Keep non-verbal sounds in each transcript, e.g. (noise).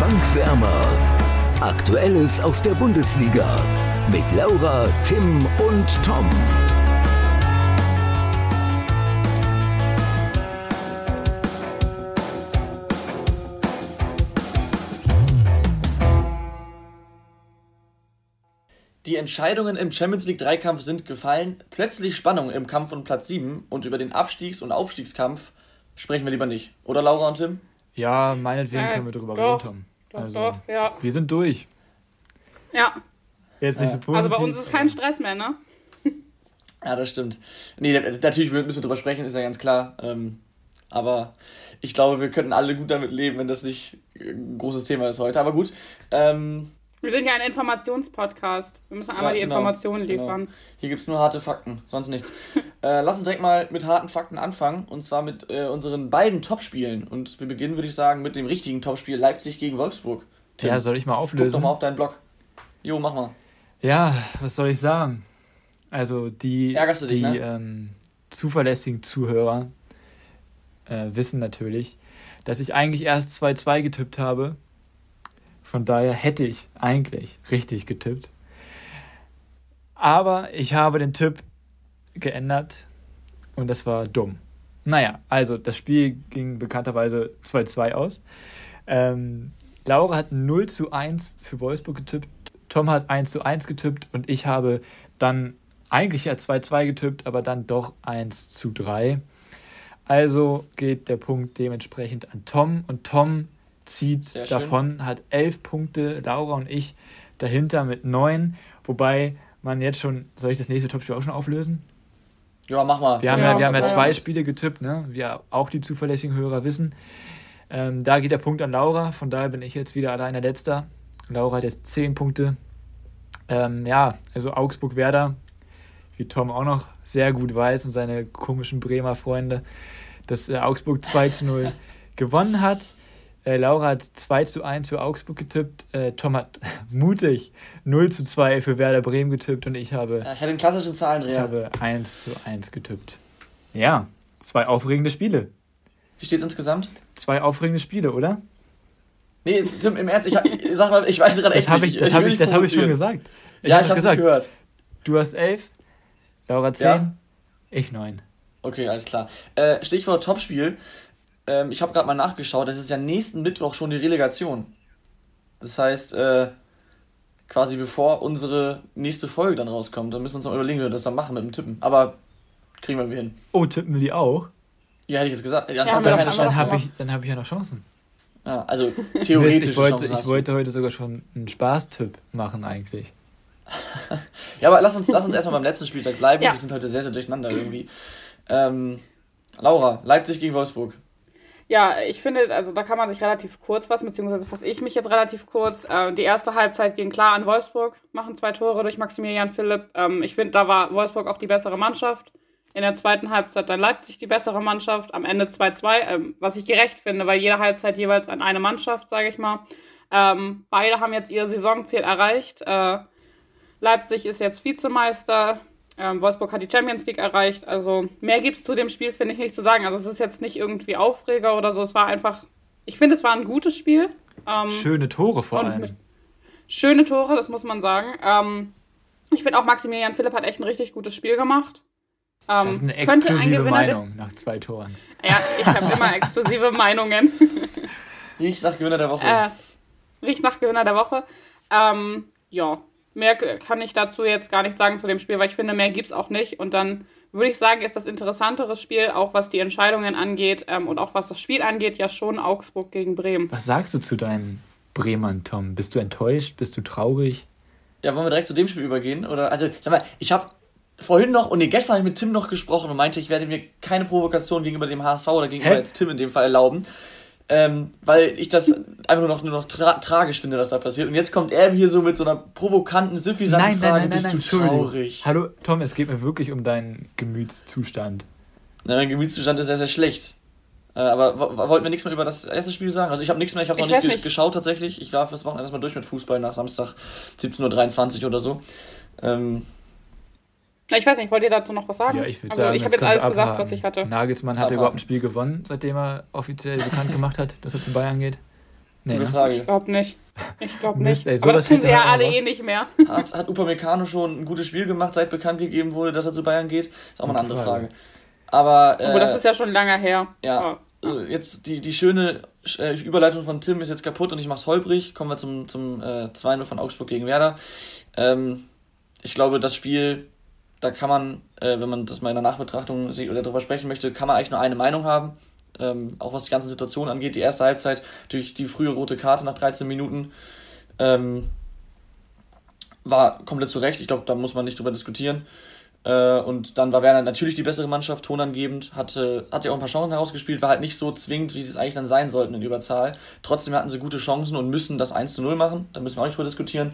Bankwärmer. Aktuelles aus der Bundesliga mit Laura, Tim und Tom. Die Entscheidungen im Champions League Dreikampf sind gefallen. Plötzlich Spannung im Kampf um Platz 7 und über den Abstiegs- und Aufstiegskampf sprechen wir lieber nicht. Oder Laura und Tim? Ja, meinetwegen können wir drüber doch, reden, Tom. Doch, Also, doch, ja. wir sind durch. Ja, Jetzt nicht so positiv. also bei uns ist kein Stress mehr, ne? (laughs) Ja, das stimmt. Nee, natürlich müssen wir drüber sprechen, ist ja ganz klar. Ähm, aber ich glaube, wir könnten alle gut damit leben, wenn das nicht ein großes Thema ist heute. Aber gut. Ähm, Wir sind ja ein Informationspodcast. Wir müssen einmal Ja, die genau, Informationen genau. liefern. Hier gibt es nur harte Fakten, sonst nichts. äh, lass uns direkt mal mit harten Fakten anfangen. Und zwar mit äh, unseren beiden Topspielen. Und wir beginnen, würde ich sagen, mit dem richtigen Topspiel Leipzig gegen Wolfsburg. Tim, ja, soll ich mal guck auflösen? doch mal auf deinen Blog. Jo, mach mal. Ja, was soll ich sagen? Also die, Ärgerst du dich, die ne? ähm, zuverlässigen Zuhörer äh, wissen natürlich, dass ich eigentlich erst 2-2 getippt habe. Von daher hätte ich eigentlich richtig getippt. Aber ich habe den Tipp geändert und das war dumm. Naja, also das Spiel ging bekannterweise 2-2 aus. Ähm, Laura hat 0 zu 1 für Wolfsburg getippt, Tom hat 1 zu 1 getippt und ich habe dann eigentlich ja 2-2 getippt, aber dann doch 1 zu 3. Also geht der Punkt dementsprechend an Tom und Tom zieht Sehr schön. davon, hat 11 Punkte, Laura und ich dahinter mit 9, wobei man jetzt schon, soll ich das nächste Topspiel auch schon auflösen? Ja, mach mal. Wir haben Ja, ja, wir haben ja zwei Spiele getippt, ne? wie ja auch die zuverlässigen Hörer wissen. Ähm, da geht der Punkt an Laura, von daher bin ich jetzt wieder alleine letzter. Laura hat jetzt 10 Punkte. Ähm, ja, also Augsburg-Werder, wie Tom auch noch sehr gut weiß und seine komischen Bremer Freunde, dass äh, Augsburg 2 zu 0 (laughs) gewonnen hat. Äh, Laura hat 2 zu 1 für Augsburg getippt. Äh, Tom hat (laughs) mutig 0 zu 2 für Werder Bremen getippt und ich habe Ja, ich hatte den klassischen ich Zahlendreher. habe 1 zu 1 getippt. Ja, zwei aufregende Spiele. Wie steht's insgesamt? Zwei aufregende Spiele, oder? Nee, Tim, im Ernst, ich, ich sag mal, ich weiß gerade echt Das habe ich, nicht. das hab will ich, das hab ich schon gesagt. ja, hab ich hab's nicht gehört. Du hast 11, Laura 10, Ja. ich 9. Okay, alles klar. Äh, Stichwort Topspiel. Ähm, ich habe gerade mal nachgeschaut, es ist ja nächsten Mittwoch schon die Relegation. Das heißt, äh, quasi bevor unsere nächste Folge dann rauskommt, dann müssen wir uns noch überlegen, wie wir das dann machen mit dem Tippen. Aber kriegen wir hin. Oh, tippen wir die auch? Ja, hätte ich jetzt gesagt. Ja, Dann haben habe ich, dann hab ich ja noch Chancen. Ja, also (laughs) theoretisch. ich wollte, ich wollte heute sogar schon einen Spaßtipp machen eigentlich. (laughs) Ja, aber lass uns, lass uns erstmal beim letzten Spieltag bleiben. Ja. Wir sind heute sehr, sehr durcheinander irgendwie. Ähm, Laura, Leipzig gegen Wolfsburg. Ja, ich finde, also da kann man sich relativ kurz fassen, beziehungsweise fasse ich mich jetzt relativ kurz. Äh, die erste Halbzeit ging klar an Wolfsburg, machen zwei Tore durch Maximilian Philipp. Ähm, ich finde, da war Wolfsburg auch die bessere Mannschaft. In der zweiten Halbzeit dann Leipzig die bessere Mannschaft. Am Ende 2-2, ähm, was ich gerecht finde, weil jede Halbzeit jeweils an eine Mannschaft, sage ich mal. Ähm, beide haben jetzt ihr Saisonziel erreicht. Äh, Leipzig ist jetzt Vizemeister. Ähm, Wolfsburg hat die Champions League erreicht. Also mehr gibt es zu dem Spiel, finde ich, nicht zu sagen. Also es ist jetzt nicht irgendwie Aufreger oder so. Es war einfach, ich finde, es war ein gutes Spiel. Ähm, Schöne Tore vor allem. schöne Tore, das muss man sagen. Ähm, ich finde auch Maximilian Philipp hat echt ein richtig gutes Spiel gemacht. Ähm, Das ist eine ein exklusive der- Meinung nach zwei Toren. Ja, ich habe immer (laughs) exklusive Meinungen. Riecht nach Gewinner der Woche. Äh, riecht nach Gewinner der Woche. Ähm, ja, mehr kann ich dazu jetzt gar nicht sagen zu dem Spiel, weil ich finde, mehr gibt's auch nicht. Und dann würde ich sagen, ist das interessantere Spiel, auch was die Entscheidungen angeht ähm, und auch was das Spiel angeht, ja schon Augsburg gegen Bremen. Was sagst du zu deinen Bremern, Tom? Bist du enttäuscht? Bist du traurig? Ja, wollen wir direkt zu dem Spiel übergehen? Oder, also, sag mal, ich habe vorhin noch, und nee, gestern habe ich mit Tim noch gesprochen und meinte, ich werde mir keine Provokation gegenüber dem HSV oder gegenüber Hä? jetzt Tim in dem Fall erlauben. Ähm, weil ich das einfach nur noch, nur noch tra tragisch finde, was da passiert. Und jetzt kommt er hier so mit so einer provokanten, süffisanten Frage, bist du Entschuldigung. traurig? Hallo, Tom, es geht mir wirklich um deinen Gemütszustand. Na, mein Gemütszustand ist sehr, sehr schlecht. Äh, aber wo- wo- wollten wir nichts mehr über das erste Spiel sagen? Also ich habe nichts mehr, ich habe noch Ich nicht, nicht. geschaut tatsächlich. Ich war fürs Wochenende erstmal durch mit Fußball nach Samstag 17.23 Uhr oder so. Ähm, Ich weiß nicht, wollt ihr dazu noch was sagen? Ja, ich würde also, sagen, ich habe jetzt alles wir gesagt, abhaken. was ich hatte. Nagelsmann hat Abhaken. überhaupt ein Spiel gewonnen, seitdem er offiziell bekannt gemacht hat, dass er zu Bayern geht. Gute ne? Frage. Ich glaube nicht. Ich glaube (laughs) Mist, nicht. ey, Aber das tun sie ja alle eh nicht mehr. Hat, hat Upamecano schon ein gutes Spiel gemacht, seit bekannt gegeben wurde, dass er zu Bayern geht? Ist auch mal eine andere Frage. Frage. Aber äh, Obwohl, das ist ja schon lange her. ja, äh, jetzt die, die schöne äh, Überleitung von Tim ist jetzt kaputt und ich mach's holprig. Kommen wir zum, zum äh, 2-0 von Augsburg gegen Werder. Ähm, ich glaube, das Spiel, da kann man, äh, wenn man das mal in der Nachbetrachtung sieht oder darüber sprechen möchte, kann man eigentlich nur eine Meinung haben. Ähm, auch was die ganze Situation angeht. Die erste Halbzeit durch die frühe rote Karte nach 13 Minuten ähm, war komplett zu Recht. Ich glaube, da muss man nicht drüber diskutieren. Äh, und dann war Werner natürlich die bessere Mannschaft, tonangebend, hatte, hat ja auch ein paar Chancen herausgespielt, war halt nicht so zwingend, wie sie es eigentlich dann sein sollten in Überzahl. Trotzdem hatten sie gute Chancen und müssen das 1 zu 0 machen. Da müssen wir auch nicht drüber diskutieren.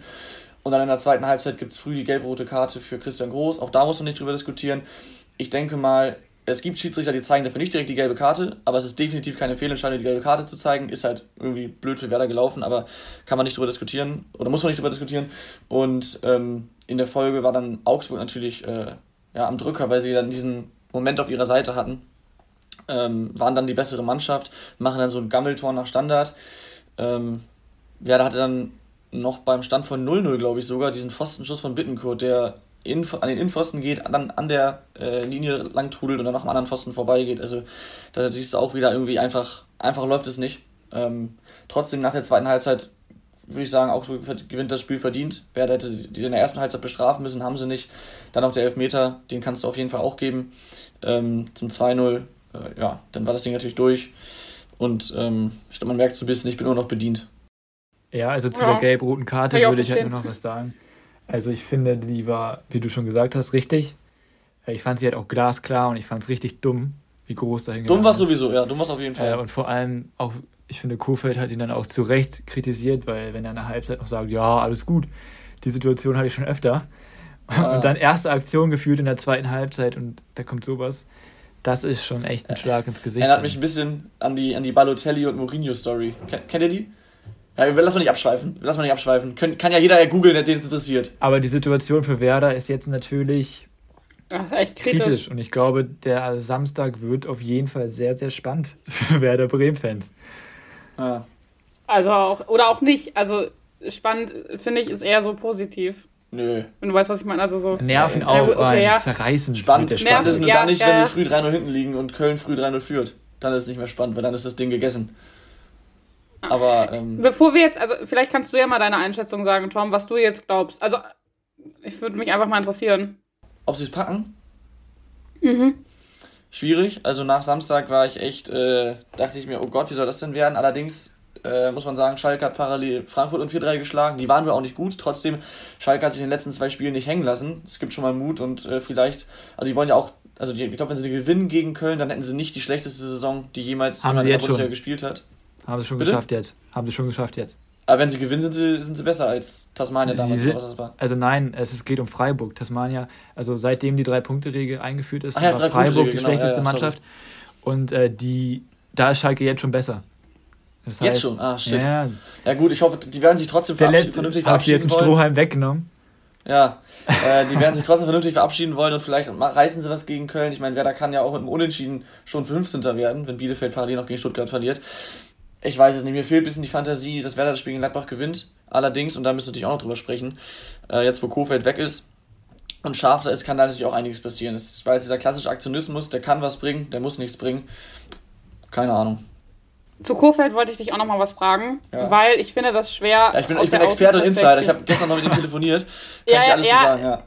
Und dann in der zweiten Halbzeit gibt es früh die gelb-rote Karte für Christian Groß. Auch da muss man nicht drüber diskutieren. Ich denke mal, es gibt Schiedsrichter, die zeigen dafür nicht direkt die gelbe Karte, aber es ist definitiv keine Fehlentscheidung, die gelbe Karte zu zeigen. Ist halt irgendwie blöd für Werder gelaufen, aber kann man nicht drüber diskutieren oder muss man nicht drüber diskutieren. Und ähm, in der Folge war dann Augsburg natürlich äh, ja, am Drücker, weil sie dann diesen Moment auf ihrer Seite hatten. Ähm, waren dann die bessere Mannschaft, machen dann so ein Gammeltor nach Standard. Ähm, Werder hatte dann noch beim Stand von 0-0, glaube ich sogar, diesen Pfostenschuss von Bittenkurt, der in, an den Innenpfosten geht, dann an der äh, Linie lang trudelt und dann noch am anderen Pfosten vorbeigeht. Also da siehst du auch wieder irgendwie einfach, einfach läuft es nicht. Ähm, trotzdem nach der zweiten Halbzeit würde ich sagen, Augsburg gewinnt das Spiel verdient. Werder hätte die in der ersten Halbzeit bestrafen müssen, haben sie nicht. Dann noch der Elfmeter, den kannst du auf jeden Fall auch geben. Ähm, zum 2-0, äh, ja, dann war das Ding natürlich durch. Und ähm, ich glaube, man merkt so ein bisschen, ich bin nur noch bedient. Ja, also zu Ja. der gelb-roten Karte ich würde ich halt nur noch was sagen. Also ich finde, die war, wie du schon gesagt hast, richtig. Äh, Ich fand sie halt auch glasklar und ich fand es richtig dumm, wie groß da Dumm war sowieso, ja, dumm war auf jeden Fall. Äh, und vor allem auch, ich finde, Kofeld hat ihn dann auch zu Recht kritisiert, weil wenn er in der Halbzeit noch sagt, ja, alles gut, die Situation hatte ich schon öfter. (laughs) Ja. Und dann erste Aktion gefühlt in der zweiten Halbzeit und da kommt sowas. Das ist schon echt ein Schlag ins Gesicht. Erinnert mich ein bisschen an die, an die Balotelli und Mourinho-Story. Ken- Kennt ihr die? Ja, lass mal nicht abschweifen. Lass mal nicht abschweifen. Kön kann ja jeder googeln, der den es interessiert. Aber die Situation für Werder ist jetzt natürlich ist echt kritisch. kritisch. Und ich glaube, der Samstag wird auf jeden Fall sehr, sehr spannend (laughs) für Werder Bremen-Fans. Ja. Also auch, oder auch nicht. Also spannend, finde ich, ist eher so positiv. Nö. Wenn du weißt, was ich meine. Also so. Nerven Ja, aufreißen, ja. zerreißen. Spannend, spannend ist Spaß. nur Ja, dann nicht, ja, wenn ja. sie früh 3-0 hinten liegen und Köln früh 3-0 führt. Dann ist es nicht mehr spannend, weil dann ist das Ding gegessen. Aber, ähm, Bevor wir jetzt, also vielleicht kannst du ja mal deine Einschätzung sagen, Tom, was du jetzt glaubst. Also ich würde mich einfach mal interessieren. ob sie es packen? Mhm. Schwierig. Also nach Samstag war ich echt, äh, dachte ich mir, oh Gott, wie soll das denn werden? Allerdings äh, muss man sagen, Schalke hat parallel Frankfurt und 4-3 geschlagen. Die waren wir auch nicht gut. Trotzdem, Schalke hat sich in den letzten zwei Spielen nicht hängen lassen. Es gibt schon mal Mut und äh, vielleicht, also die wollen ja auch, also die, ich glaube, wenn sie gewinnen gegen Köln, dann hätten sie nicht die schlechteste Saison, die jemals Haben jemand sie in der jetzt schon. Bundesliga gespielt hat. Haben sie schon Bitte? geschafft jetzt. Haben sie schon geschafft jetzt. Aber wenn sie gewinnen, sind sie, sind sie besser als Tasmania damals, sind- oder was das war. Also nein, es ist- geht um Freiburg. Tasmania, also seitdem die Drei-Punkte-Regel eingeführt ist, Ach ja, war Freiburg die genau, schlechteste ja. Mannschaft. Und äh, die, da ist Schalke jetzt schon besser. Das Jetzt schon? Ah, shit. Ja, Ja gut, ich hoffe, die werden sich trotzdem verabschieden, vernünftig habe ich dir jetzt verabschieden einen. Strohhalm weggenommen. Ja, äh, die werden sich trotzdem vernünftig verabschieden wollen und vielleicht reißen sie was gegen Köln. Ich meine, Werder kann ja auch mit dem Unentschieden schon 15. werden, wenn Bielefeld parallel noch gegen Stuttgart verliert. Ich weiß es nicht, mir fehlt ein bisschen die Fantasie, dass Werder das Spiel gegen Gladbach gewinnt. Allerdings, und da müssen wir natürlich auch noch drüber sprechen, äh, jetzt wo Kofeld weg ist und scharf da ist, kann da natürlich auch einiges passieren. Es war jetzt dieser klassische Aktionismus, der kann was bringen, der muss nichts bringen. Keine Ahnung. Zu Kofeld wollte ich dich auch noch mal was fragen, Ja. weil ich finde das schwer. Ja, ich bin, ich bin Experte und Insider, ich habe gestern noch mit ihm telefoniert. (laughs) Kann Ja, ich alles ja. zu sagen, ja.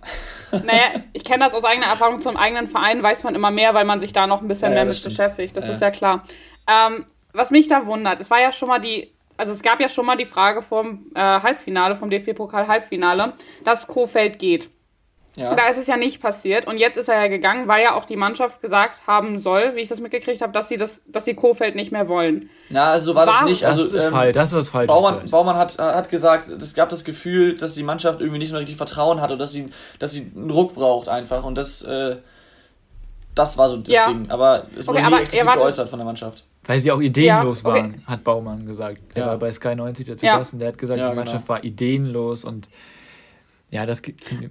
(laughs) Naja, ich kenne das aus eigener Erfahrung zum eigenen Verein, weiß man immer mehr, weil man sich da noch ein bisschen mehr das mit beschäftigt. Das ist ja klar. Ähm, was mich da wundert, es war ja schon mal die, also es gab ja schon mal die Frage vom äh, Halbfinale, vom DFB-Pokal-Halbfinale, dass Kofeld geht. ja. Da ist es ja nicht passiert und jetzt ist er ja gegangen, weil ja auch die Mannschaft gesagt haben soll, wie ich das mitgekriegt habe, dass sie das, dass sie Kofeld nicht mehr wollen. Na, also so war das nicht. Das Also, ist ähm, falsch, das ist was Falsches. Baumann. Baumann hat, hat gesagt, es gab das Gefühl, dass die Mannschaft irgendwie nicht mehr richtig Vertrauen hat oder dass sie, dass sie einen Ruck braucht einfach. Und das, äh, das war so das Ja. Ding. Aber es wurde Okay, nie aber wartet- geäußert von der Mannschaft. Weil sie auch ideenlos Ja, okay. waren, hat Baumann gesagt. Der Ja. war bei Sky 90 der zu Ja. Gast und der hat gesagt, Ja, die genau. Mannschaft war ideenlos und ja, das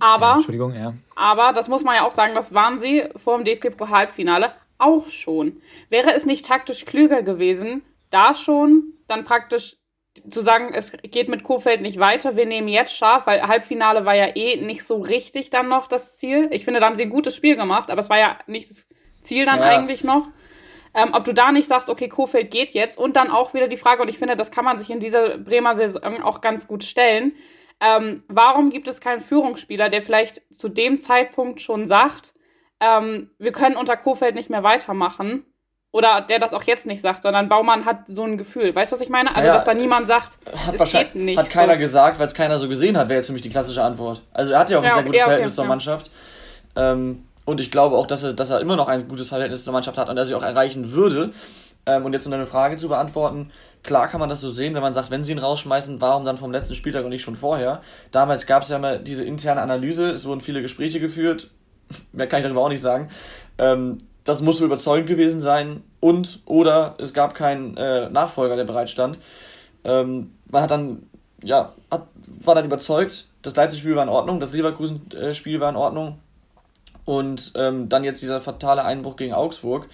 Aber- ja, Entschuldigung, ja. Aber das muss man ja auch sagen, das waren sie vor dem DFB-Halbfinale auch schon. Wäre es nicht taktisch klüger gewesen, da schon dann praktisch zu sagen, es geht mit Kofeld nicht weiter, wir nehmen jetzt scharf, weil Halbfinale war ja eh nicht so richtig dann noch das Ziel. Ich finde, da haben sie ein gutes Spiel gemacht, aber es war ja nicht das Ziel dann ja. eigentlich noch. Ähm, ob du da nicht sagst, okay, Kofeld geht jetzt und dann auch wieder die Frage, und ich finde, das kann man sich in dieser Bremer Saison auch ganz gut stellen. Ähm, warum gibt es keinen Führungsspieler, der vielleicht zu dem Zeitpunkt schon sagt, ähm, wir können unter Kofeld nicht mehr weitermachen? Oder der das auch jetzt nicht sagt, sondern Baumann hat so ein Gefühl. Weißt du, was ich meine? Also, ja, dass da niemand sagt, hat es geht nicht. Hat keiner so. gesagt, weil es keiner so gesehen hat, wäre jetzt für mich die klassische Antwort. Also, er hat ja auch ein ja, sehr gutes ja, okay, Verhältnis zur Mannschaft. Ähm, und ich glaube auch, dass er, dass er immer noch ein gutes Verhältnis zur Mannschaft hat und er sie auch erreichen würde. Ähm, und jetzt um deine Frage zu beantworten, klar kann man das so sehen, wenn man sagt, wenn sie ihn rausschmeißen, warum dann vom letzten Spieltag und nicht schon vorher? Damals gab es ja mal diese interne Analyse, es wurden viele Gespräche geführt, (laughs) mehr kann ich darüber auch nicht sagen. Ähm, das muss so überzeugend gewesen sein und oder es gab keinen äh, Nachfolger, der bereitstand. Ähm, man hat dann, ja, hat, war dann überzeugt, das Leipzig-Spiel war in Ordnung, das Leverkusen-Spiel war in Ordnung und ähm, dann jetzt dieser fatale Einbruch gegen Augsburg.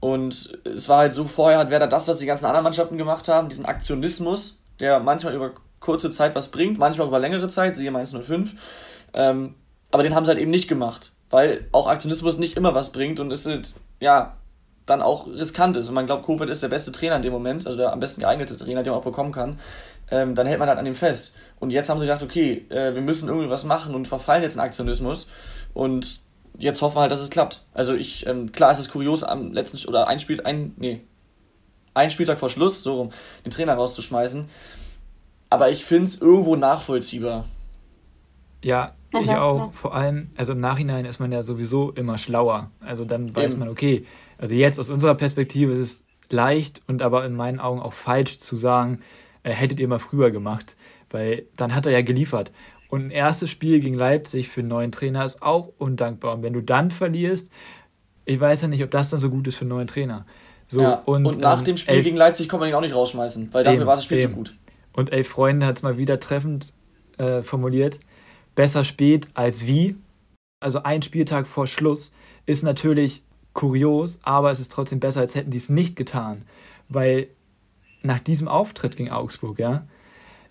Und es war halt so, vorher hat Werder das, was die ganzen anderen Mannschaften gemacht haben, diesen Aktionismus, der manchmal über kurze Zeit was bringt, manchmal über längere Zeit, siehe Mainz 05. Ähm, aber den haben sie halt eben nicht gemacht, weil auch Aktionismus nicht immer was bringt und es halt, ja, dann auch riskant ist. Und man glaubt, Kofeld ist der beste Trainer in dem Moment, also der am besten geeignete Trainer, den man auch bekommen kann. Ähm, dann hält man halt an ihm fest. Und jetzt haben sie gedacht, okay, äh, wir müssen irgendwie was machen und verfallen jetzt in Aktionismus. Und jetzt hoffen wir halt, dass es klappt. Also ich, ähm, klar ist es kurios, am letzten oder ein Spiel, ein, nee, ein Spieltag vor Schluss, so rum, den Trainer rauszuschmeißen. Aber ich finde es irgendwo nachvollziehbar. Ja, ich auch. Vor allem, also im Nachhinein ist man ja sowieso immer schlauer. Also dann weiß Eben. man, okay, also jetzt aus unserer Perspektive ist es leicht und aber in meinen Augen auch falsch zu sagen, äh, hättet ihr mal früher gemacht. Weil dann hat er ja geliefert. Und ein erstes Spiel gegen Leipzig für einen neuen Trainer ist auch undankbar. Und wenn du dann verlierst, ich weiß ja nicht, ob das dann so gut ist für einen neuen Trainer. So, ja, und, und, nach ähm, dem Spiel elf, gegen Leipzig kann man ihn auch nicht rausschmeißen, weil dafür eben, war das Spiel eben. zu gut. Und elf Freunde hat es mal wieder treffend äh, formuliert. Besser spät als wie. Also ein Spieltag vor Schluss ist natürlich kurios, aber es ist trotzdem besser, als hätten die es nicht getan. Weil nach diesem Auftritt gegen Augsburg, ja,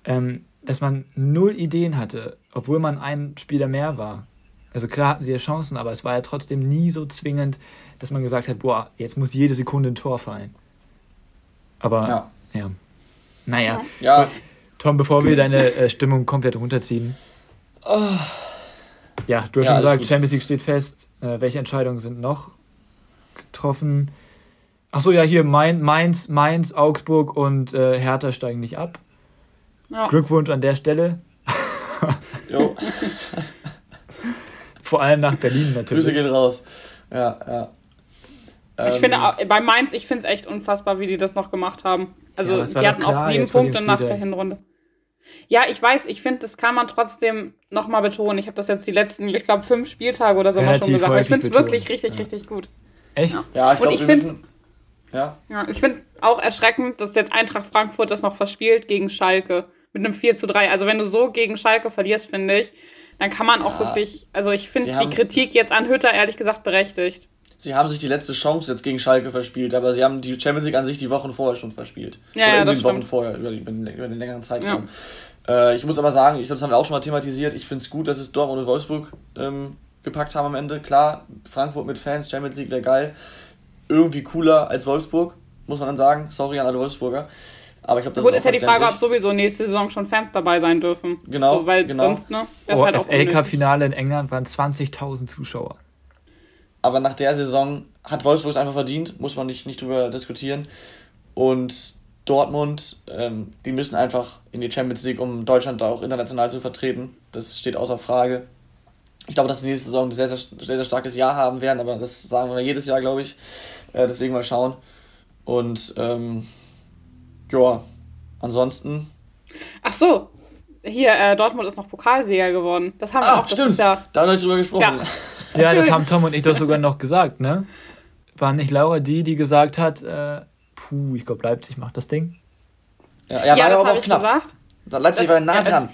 ähm, dass man null Ideen hatte, obwohl man ein Spieler mehr war. Also klar hatten sie ja Chancen, aber es war ja trotzdem nie so zwingend, dass man gesagt hat, boah, jetzt muss jede Sekunde ein Tor fallen. Aber ja. ja. Naja. Ja. Tom, bevor wir deine äh, Stimmung komplett runterziehen. Oh. Ja, du hast ja, schon gesagt, Champions League steht fest. Äh, welche Entscheidungen sind noch getroffen? Achso, ja, hier Mainz, Mainz, Augsburg und äh, Hertha steigen nicht ab. Ja. Glückwunsch an der Stelle. (laughs) Jo. Vor allem nach Berlin natürlich. Grüße gehen raus. Ja, ja. Ich ähm, finde, bei Mainz, ich finde es echt unfassbar, wie die das noch gemacht haben. Also, ja, die hatten auch sieben Punkte nach der Hinrunde. Ja, ich weiß, ich finde, das kann man trotzdem nochmal betonen. Ich habe das jetzt die letzten, ich glaube, fünf Spieltage oder so mal schon gesagt. Ich finde es wirklich richtig, ja. richtig gut. Echt? Ja, ja ich wir müssen, ja. ja ich finde auch erschreckend, dass jetzt Eintracht Frankfurt das noch verspielt gegen Schalke mit einem 4 zu 3. Also wenn du so gegen Schalke verlierst, finde ich, dann kann man auch ja. wirklich, also ich finde die Kritik jetzt an Hütter ehrlich gesagt berechtigt. Sie haben sich die letzte Chance jetzt gegen Schalke verspielt, aber sie haben die Champions League an sich die Wochen vorher schon verspielt. Ja, Oder ja das Wochen vorher, über, den, über den längeren Zeitraum. Ja. Äh, ich muss aber sagen, ich glaube, das haben wir auch schon mal thematisiert, ich finde es gut, dass es Dortmund und Wolfsburg ähm, gepackt haben am Ende. Klar, Frankfurt mit Fans, Champions League wäre geil. Irgendwie cooler als Wolfsburg, muss man dann sagen. Sorry an alle Wolfsburger. Aber ich glaube, das Gut, ist, ist ja die Frage, ob sowieso nächste Saison schon Fans dabei sein dürfen. Genau. So, weil genau. sonst, ne? Oh, halt FA Cup Finale in England waren 20.000 Zuschauer. Aber nach der Saison hat Wolfsburg es einfach verdient, muss man nicht, nicht drüber diskutieren. Und Dortmund, ähm, die müssen einfach in die Champions League, um Deutschland da auch international zu vertreten. Das steht außer Frage. Ich glaube, dass die nächste Saison ein sehr, sehr, sehr, sehr starkes Jahr haben werden, aber das sagen wir jedes Jahr, glaube ich. Äh, deswegen mal schauen. Und ähm, ja, ansonsten. Ach so, hier, äh, Dortmund ist noch Pokalsieger geworden. Das haben wir ah, auch. Stimmt. Ja, da haben wir drüber gesprochen. Ja. (laughs) ja, das haben Tom und ich doch sogar noch gesagt, ne? War nicht Laura die, die gesagt hat, äh, puh, ich glaube, Leipzig macht das Ding? Ja, ja, ja das habe ich knapp. gesagt. Leipzig das, war nah dran.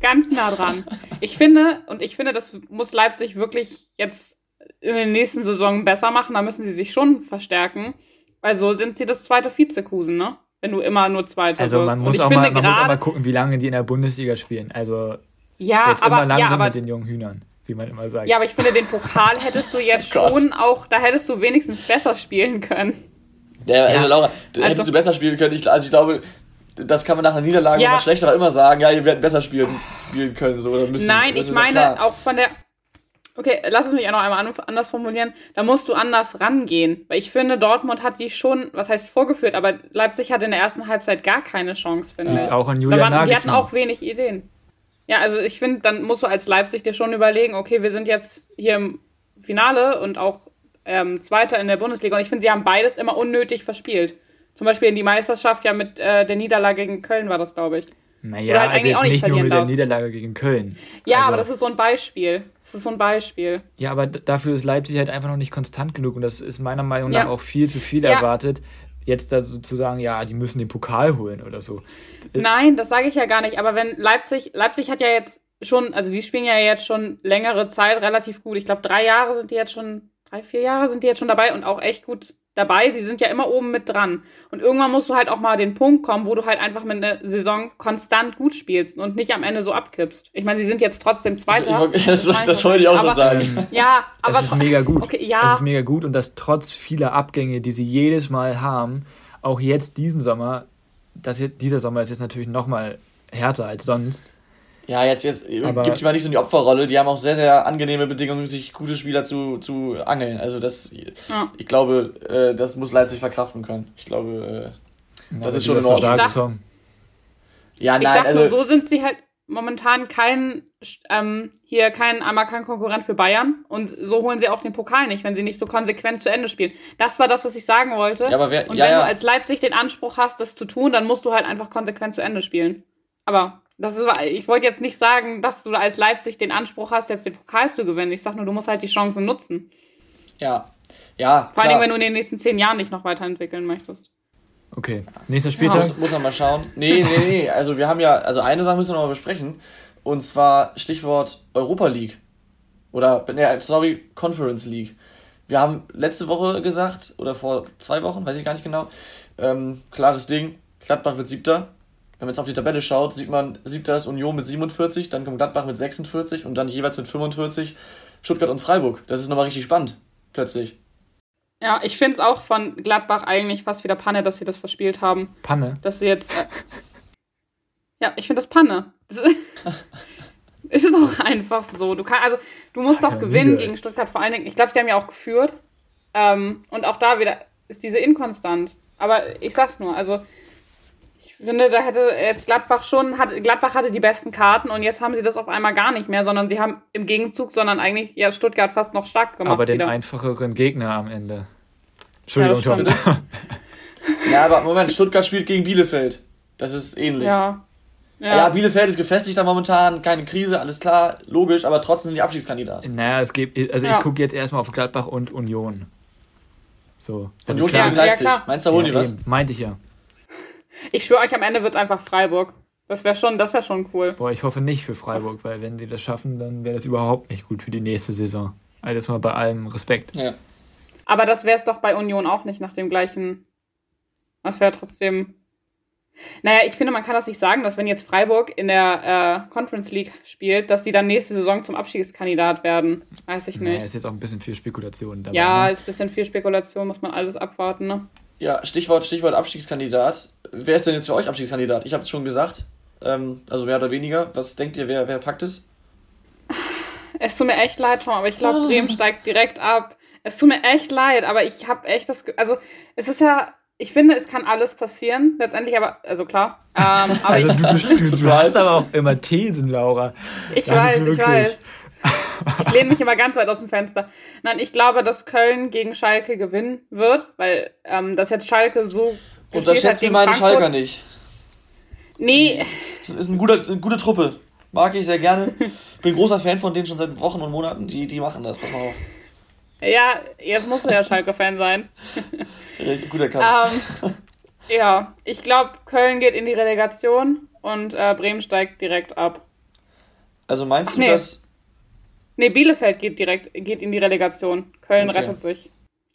Ganz nah dran. Ich finde, und ich finde, das muss Leipzig wirklich jetzt in der nächsten Saison besser machen. Da müssen sie sich schon verstärken. Also sind sie das zweite Vizekusen, ne? wenn du immer nur Zweiter Also wirst. man Und muss, ich auch finde mal, man muss auch gerade- mal gucken, wie lange die in der Bundesliga spielen. Also ja, jetzt aber, immer langsam ja, aber mit den jungen Hühnern, wie man immer sagt. Ja, aber ich finde, den Pokal hättest du (laughs) jetzt Oh schon auch, da hättest du wenigstens besser spielen können. Ja, also Ja. Laura, du Also- hättest du besser spielen können. Ich, also ich glaube, das kann man nach einer Niederlage, Ja. man schlechter immer sagen, ja, ihr werdet besser spielen, spielen können. So, oder müssen. Nein, Das ich ja meine klar. auch von der. Okay, lass es mich auch noch einmal an- anders formulieren. Da musst du anders rangehen. Weil ich finde, Dortmund hat die schon, was heißt vorgeführt, aber Leipzig hatte in der ersten Halbzeit gar keine Chance, finde ich. auch an Da Julian waren, die hatten auch wenig Ideen. Ja, also ich finde, dann musst du als Leipzig dir schon überlegen, okay, wir sind jetzt hier im Finale und auch ähm, Zweiter in der Bundesliga. Und ich finde, sie haben beides immer unnötig verspielt. Zum Beispiel in die Meisterschaft ja mit äh, der Niederlage gegen Köln war das, glaube ich. Naja, halt also jetzt nicht nicht nur mit der darfst. Niederlage gegen Köln. Ja, also, aber das ist so ein Beispiel. Das ist so ein Beispiel. Ja, aber dafür ist Leipzig halt einfach noch nicht konstant genug und das ist meiner Meinung Ja. nach auch viel zu viel Ja. erwartet. Jetzt da so zu sagen, ja, die müssen den Pokal holen oder so. Nein, das sage ich ja gar nicht. Aber wenn Leipzig, Leipzig hat ja jetzt schon, also die spielen ja jetzt schon längere Zeit relativ gut. Ich glaube, drei Jahre sind die jetzt schon, drei, vier Jahre sind die jetzt schon dabei und auch echt gut dabei. Sie sind ja immer oben mit dran. Und irgendwann musst du halt auch mal den Punkt kommen, wo du halt einfach mit einer Saison konstant gut spielst und nicht am Ende so abkippst. Ich meine, sie sind jetzt trotzdem Ich, Zweiter. (laughs) das, das, das wollte ich auch Aber- schon sagen. Ja, aber Das ist mega gut. Okay, ja. Das ist mega gut und das trotz vieler Abgänge, die sie jedes Mal haben, auch jetzt diesen Sommer, das jetzt, dieser Sommer ist jetzt natürlich noch mal härter als sonst. Ja, jetzt, jetzt Aber- gibt mal nicht so in die Opferrolle. Die haben auch sehr, sehr angenehme Bedingungen, sich gute Spieler zu, zu angeln. Also das, Ja. ich glaube, äh, das muss Leipzig verkraften können. Ich glaube, äh, Aber ist schon in Ordnung. Ich sag- ja, Ich nein, sag nur, also so sind sie halt momentan kein, ähm, hier kein, einmal kein Konkurrent für Bayern und so holen sie auch den Pokal nicht, wenn sie nicht so konsequent zu Ende spielen. Das war das, was ich sagen wollte. Ja, aber wer- und ja, wenn ja. du als Leipzig den Anspruch hast, das zu tun, dann musst du halt einfach konsequent zu Ende spielen. Aber das ist, ich wollte jetzt nicht sagen, dass du als Leipzig den Anspruch hast, jetzt den Pokal zu gewinnen. Ich sag nur, du musst halt die Chancen nutzen. ja, ja, Vor. Dingen, wenn du in den nächsten zehn Jahren dich noch weiterentwickeln möchtest. Okay, nächster Spieltag. muss, muss man mal schauen. Nee, nee, nee. Also wir haben ja, also eine Sache müssen wir noch mal besprechen. Und zwar Stichwort Europa League. Oder, nee, sorry, Conference League. Wir haben letzte Woche gesagt, oder vor zwei Wochen, weiß ich gar nicht genau, ähm, klares Ding, Gladbach wird siebter. Wenn man jetzt auf die Tabelle schaut, sieht man, siebter ist Union mit 47, dann kommt Gladbach mit 46 und dann jeweils mit 45 Stuttgart und Freiburg. Das ist nochmal richtig spannend, plötzlich. Ja, ich finde es auch von Gladbach eigentlich fast wieder Panne, dass sie das verspielt haben. Panne. dass sie jetzt. Äh, ja, ich finde das Panne. Das (laughs) ist- ist doch einfach so. Du kann, also du musst doch Ja, gewinnen gegen Stuttgart vor allen Dingen. Ich glaube, sie haben ja auch geführt. Ähm, und auch da wieder ist diese Inkonstant. Aber ich sag's nur, also ich finde, da hätte jetzt Gladbach schon, hat, Gladbach hatte die besten Karten und jetzt haben sie das auf einmal gar nicht mehr, sondern sie haben im Gegenzug, sondern eigentlich ja Stuttgart fast noch stark gemacht. Aber den wieder. einfacheren Gegner am Ende. Ja, Entschuldigung, Tom. (laughs) Ja, aber Moment, Stuttgart spielt gegen Bielefeld. Das ist ähnlich. ja. Ja. Ja. Bielefeld ist gefestigt da momentan, keine Krise, alles klar, logisch, aber trotzdem sind die Abstiegskandidaten. Naja, es gibt, also Ja. ich gucke jetzt erstmal auf Gladbach und Union. So. Also Union klar, gegen Ja, ja, Leipzig. klar. Meinst du, da holen ja, die was? eben, meinte ich ja. Ich schwöre euch, am Ende wird es einfach Freiburg. Das wäre schon, das wäre schon cool. Boah, ich hoffe nicht für Freiburg, weil wenn sie das schaffen, dann wäre das überhaupt nicht gut für die nächste Saison. Das mal bei allem Respekt. Ja. Aber das wäre es doch bei Union auch nicht nach dem gleichen. Das wäre trotzdem. Naja, ich finde, man kann das nicht sagen, dass wenn jetzt Freiburg in der äh, Conference League spielt, dass sie dann nächste Saison zum Abstiegskandidat werden. Weiß ich Naja, nicht. ist jetzt auch ein bisschen viel Spekulation dabei. ja, ne? ist ein bisschen viel Spekulation, muss man alles abwarten, ne? ja, Stichwort, Stichwort Abstiegskandidat. Wer ist denn jetzt für euch Abstiegskandidat? Ich habe es schon gesagt. Ähm, also mehr oder weniger. Was denkt ihr, wer, wer packt es? Es tut mir echt leid, Tom, aber ich Ah. glaube, Bremen steigt direkt ab. Es tut mir echt leid, aber ich habe echt das. Ge also, es ist ja. Ich finde, es kann alles passieren, letztendlich, aber. Also klar. Ähm, (laughs) aber Also ich, du, du, du, du hast aber auch immer Thesen, Laura. Ich Das weiß, ich weiß. Ich lehne mich immer ganz weit aus dem Fenster. Nein, ich glaube, dass Köln gegen Schalke gewinnen wird, weil ähm, das jetzt Schalke so Unterschätzt mir gegen meine Frankfurt. Schalker nicht. Nee, Das ist ein guter, eine gute Truppe. Mag ich sehr gerne. Bin großer Fan von denen schon seit Wochen und Monaten. Die, die machen das. Pass mal auf. ja, jetzt musst du ja Schalke-Fan sein. Guter Kampf. Ähm, ja, ich glaube, Köln geht in die Relegation und äh, Bremen steigt direkt ab. Also meinst ach du, nee. dass. Nee, Bielefeld geht direkt geht in die Relegation. Köln Okay. rettet sich.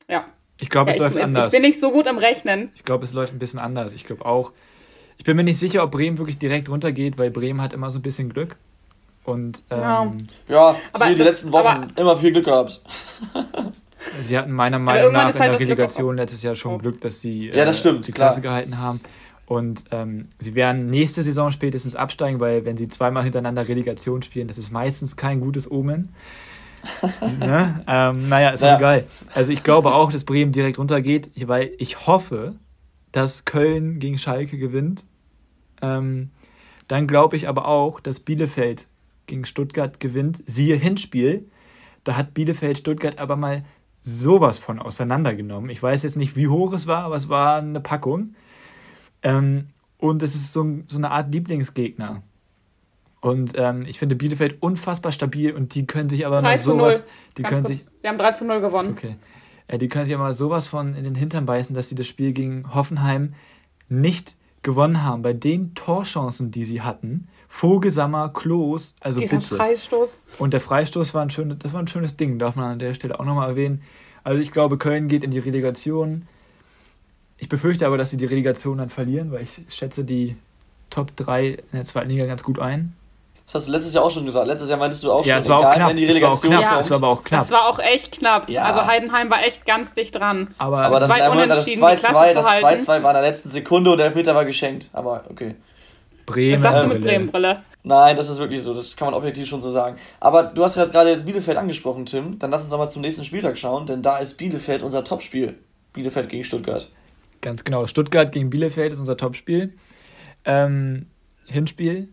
Ja. Ich glaube, es Ja, läuft ich, anders. ich bin nicht so gut im Rechnen. Ich glaube, es läuft ein bisschen anders. Ich glaube auch. Ich bin mir nicht sicher, ob Bremen wirklich direkt runtergeht, weil Bremen hat immer so ein bisschen Glück. Und ähm, Ja. Ja, sie die letzten Wochen aber- immer viel Glück gehabt. (laughs) sie hatten meiner Meinung nach in halt der das Glück Relegation letztes Jahr schon Oh. Glück, dass sie Ja, das stimmt, die klar. Klasse gehalten haben. Und ähm, sie werden nächste Saison spätestens absteigen, weil wenn sie zweimal hintereinander Relegation spielen, das ist meistens kein gutes Omen. (laughs) ne? ähm, naja, ist auch Ja. egal. Also ich glaube auch, dass Bremen direkt runtergeht, weil ich hoffe, dass Köln gegen Schalke gewinnt. Ähm, dann glaube ich aber auch, dass Bielefeld gegen Stuttgart gewinnt. Siehe Hinspiel. Da hat Bielefeld Stuttgart aber mal sowas von auseinandergenommen. Ich weiß jetzt nicht, wie hoch es war, aber es war eine Packung. Ähm, und es ist so, so eine Art Lieblingsgegner. Und ähm, ich finde Bielefeld unfassbar stabil und die können sich aber 3 mal zu 0. sowas. Die Ganz können kurz. sich, Sie haben 3 zu 0 gewonnen. Okay. Äh, die können sich aber sowas von in den Hintern beißen, dass sie das Spiel gegen Hoffenheim nicht gewonnen haben. Bei den Torchancen, die sie hatten, Vogelsammer, Klos, also Dieser bitte. Freistoß. Und der Freistoß war ein schönes, das war ein schönes Ding, darf man an der Stelle auch nochmal erwähnen. Also ich glaube, Köln geht in die Relegation. Ich befürchte aber, dass sie die Relegation dann verlieren, weil ich schätze die Top 3 in der zweiten Liga ganz gut ein. Das hast du letztes Jahr auch schon gesagt. Letztes Jahr meintest du auch Ja, schon, es war auch egal, knapp. wenn die Es war auch Relegation knapp. Ja. Es war aber auch knapp. Das war auch echt knapp. Ja. Also Heidenheim war echt ganz dicht dran. aber aber das Zwei ist einfach das Unentschieden, die Klasse 2-2, zu das halten. 2-2 war in der letzten Sekunde und der Elfmeter war geschenkt. Aber okay. Bremen. Was sagst du mit Brille. Bremenbrille? Nein, das ist wirklich so. Das kann man objektiv schon so sagen. Aber du hast gerade gerade Bielefeld angesprochen, Tim. Dann lass uns doch mal zum nächsten Spieltag schauen, denn da ist Bielefeld unser Topspiel. Bielefeld gegen Stuttgart. Ganz genau. Stuttgart gegen Bielefeld ist unser Topspiel. Ähm, Hinspiel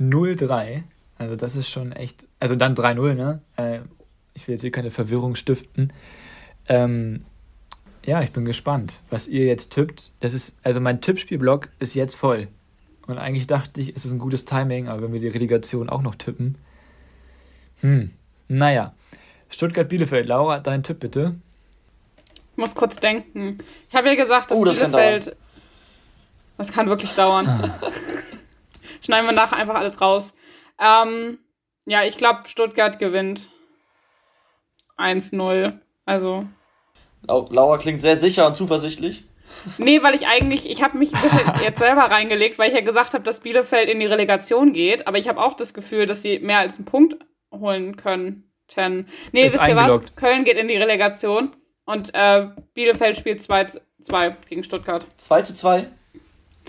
0-3. Also das ist schon echt. Also dann 3-0, ne? Äh, ich will jetzt hier keine Verwirrung stiften. Ähm, ja, ich bin gespannt, was ihr jetzt tippt. Das ist, also mein Tippspielblock ist jetzt voll. Und eigentlich dachte ich, es ist ein gutes Timing, aber wenn wir die Relegation auch noch tippen. Hm, naja. Stuttgart-Bielefeld. Laura, dein Tipp bitte. Ich muss kurz denken. Ich habe ja gesagt, dass Oh, das kann Bielefeld. Das kann wirklich dauern. Ah. (laughs) Schneiden wir nachher einfach alles raus. Ähm, ja, ich glaube, Stuttgart gewinnt 1-0. Also. Lau- Laura klingt sehr sicher und zuversichtlich. Nee, weil ich eigentlich, ich habe mich ein bisschen (laughs) jetzt selber reingelegt, weil ich ja gesagt habe, dass Bielefeld in die Relegation geht. Aber ich habe auch das Gefühl, dass sie mehr als einen Punkt holen könnten. Nee, Ist wisst ihr was? eingeloggt. Köln geht in die Relegation und äh, Bielefeld spielt 2-2 gegen Stuttgart. 2 zu 2.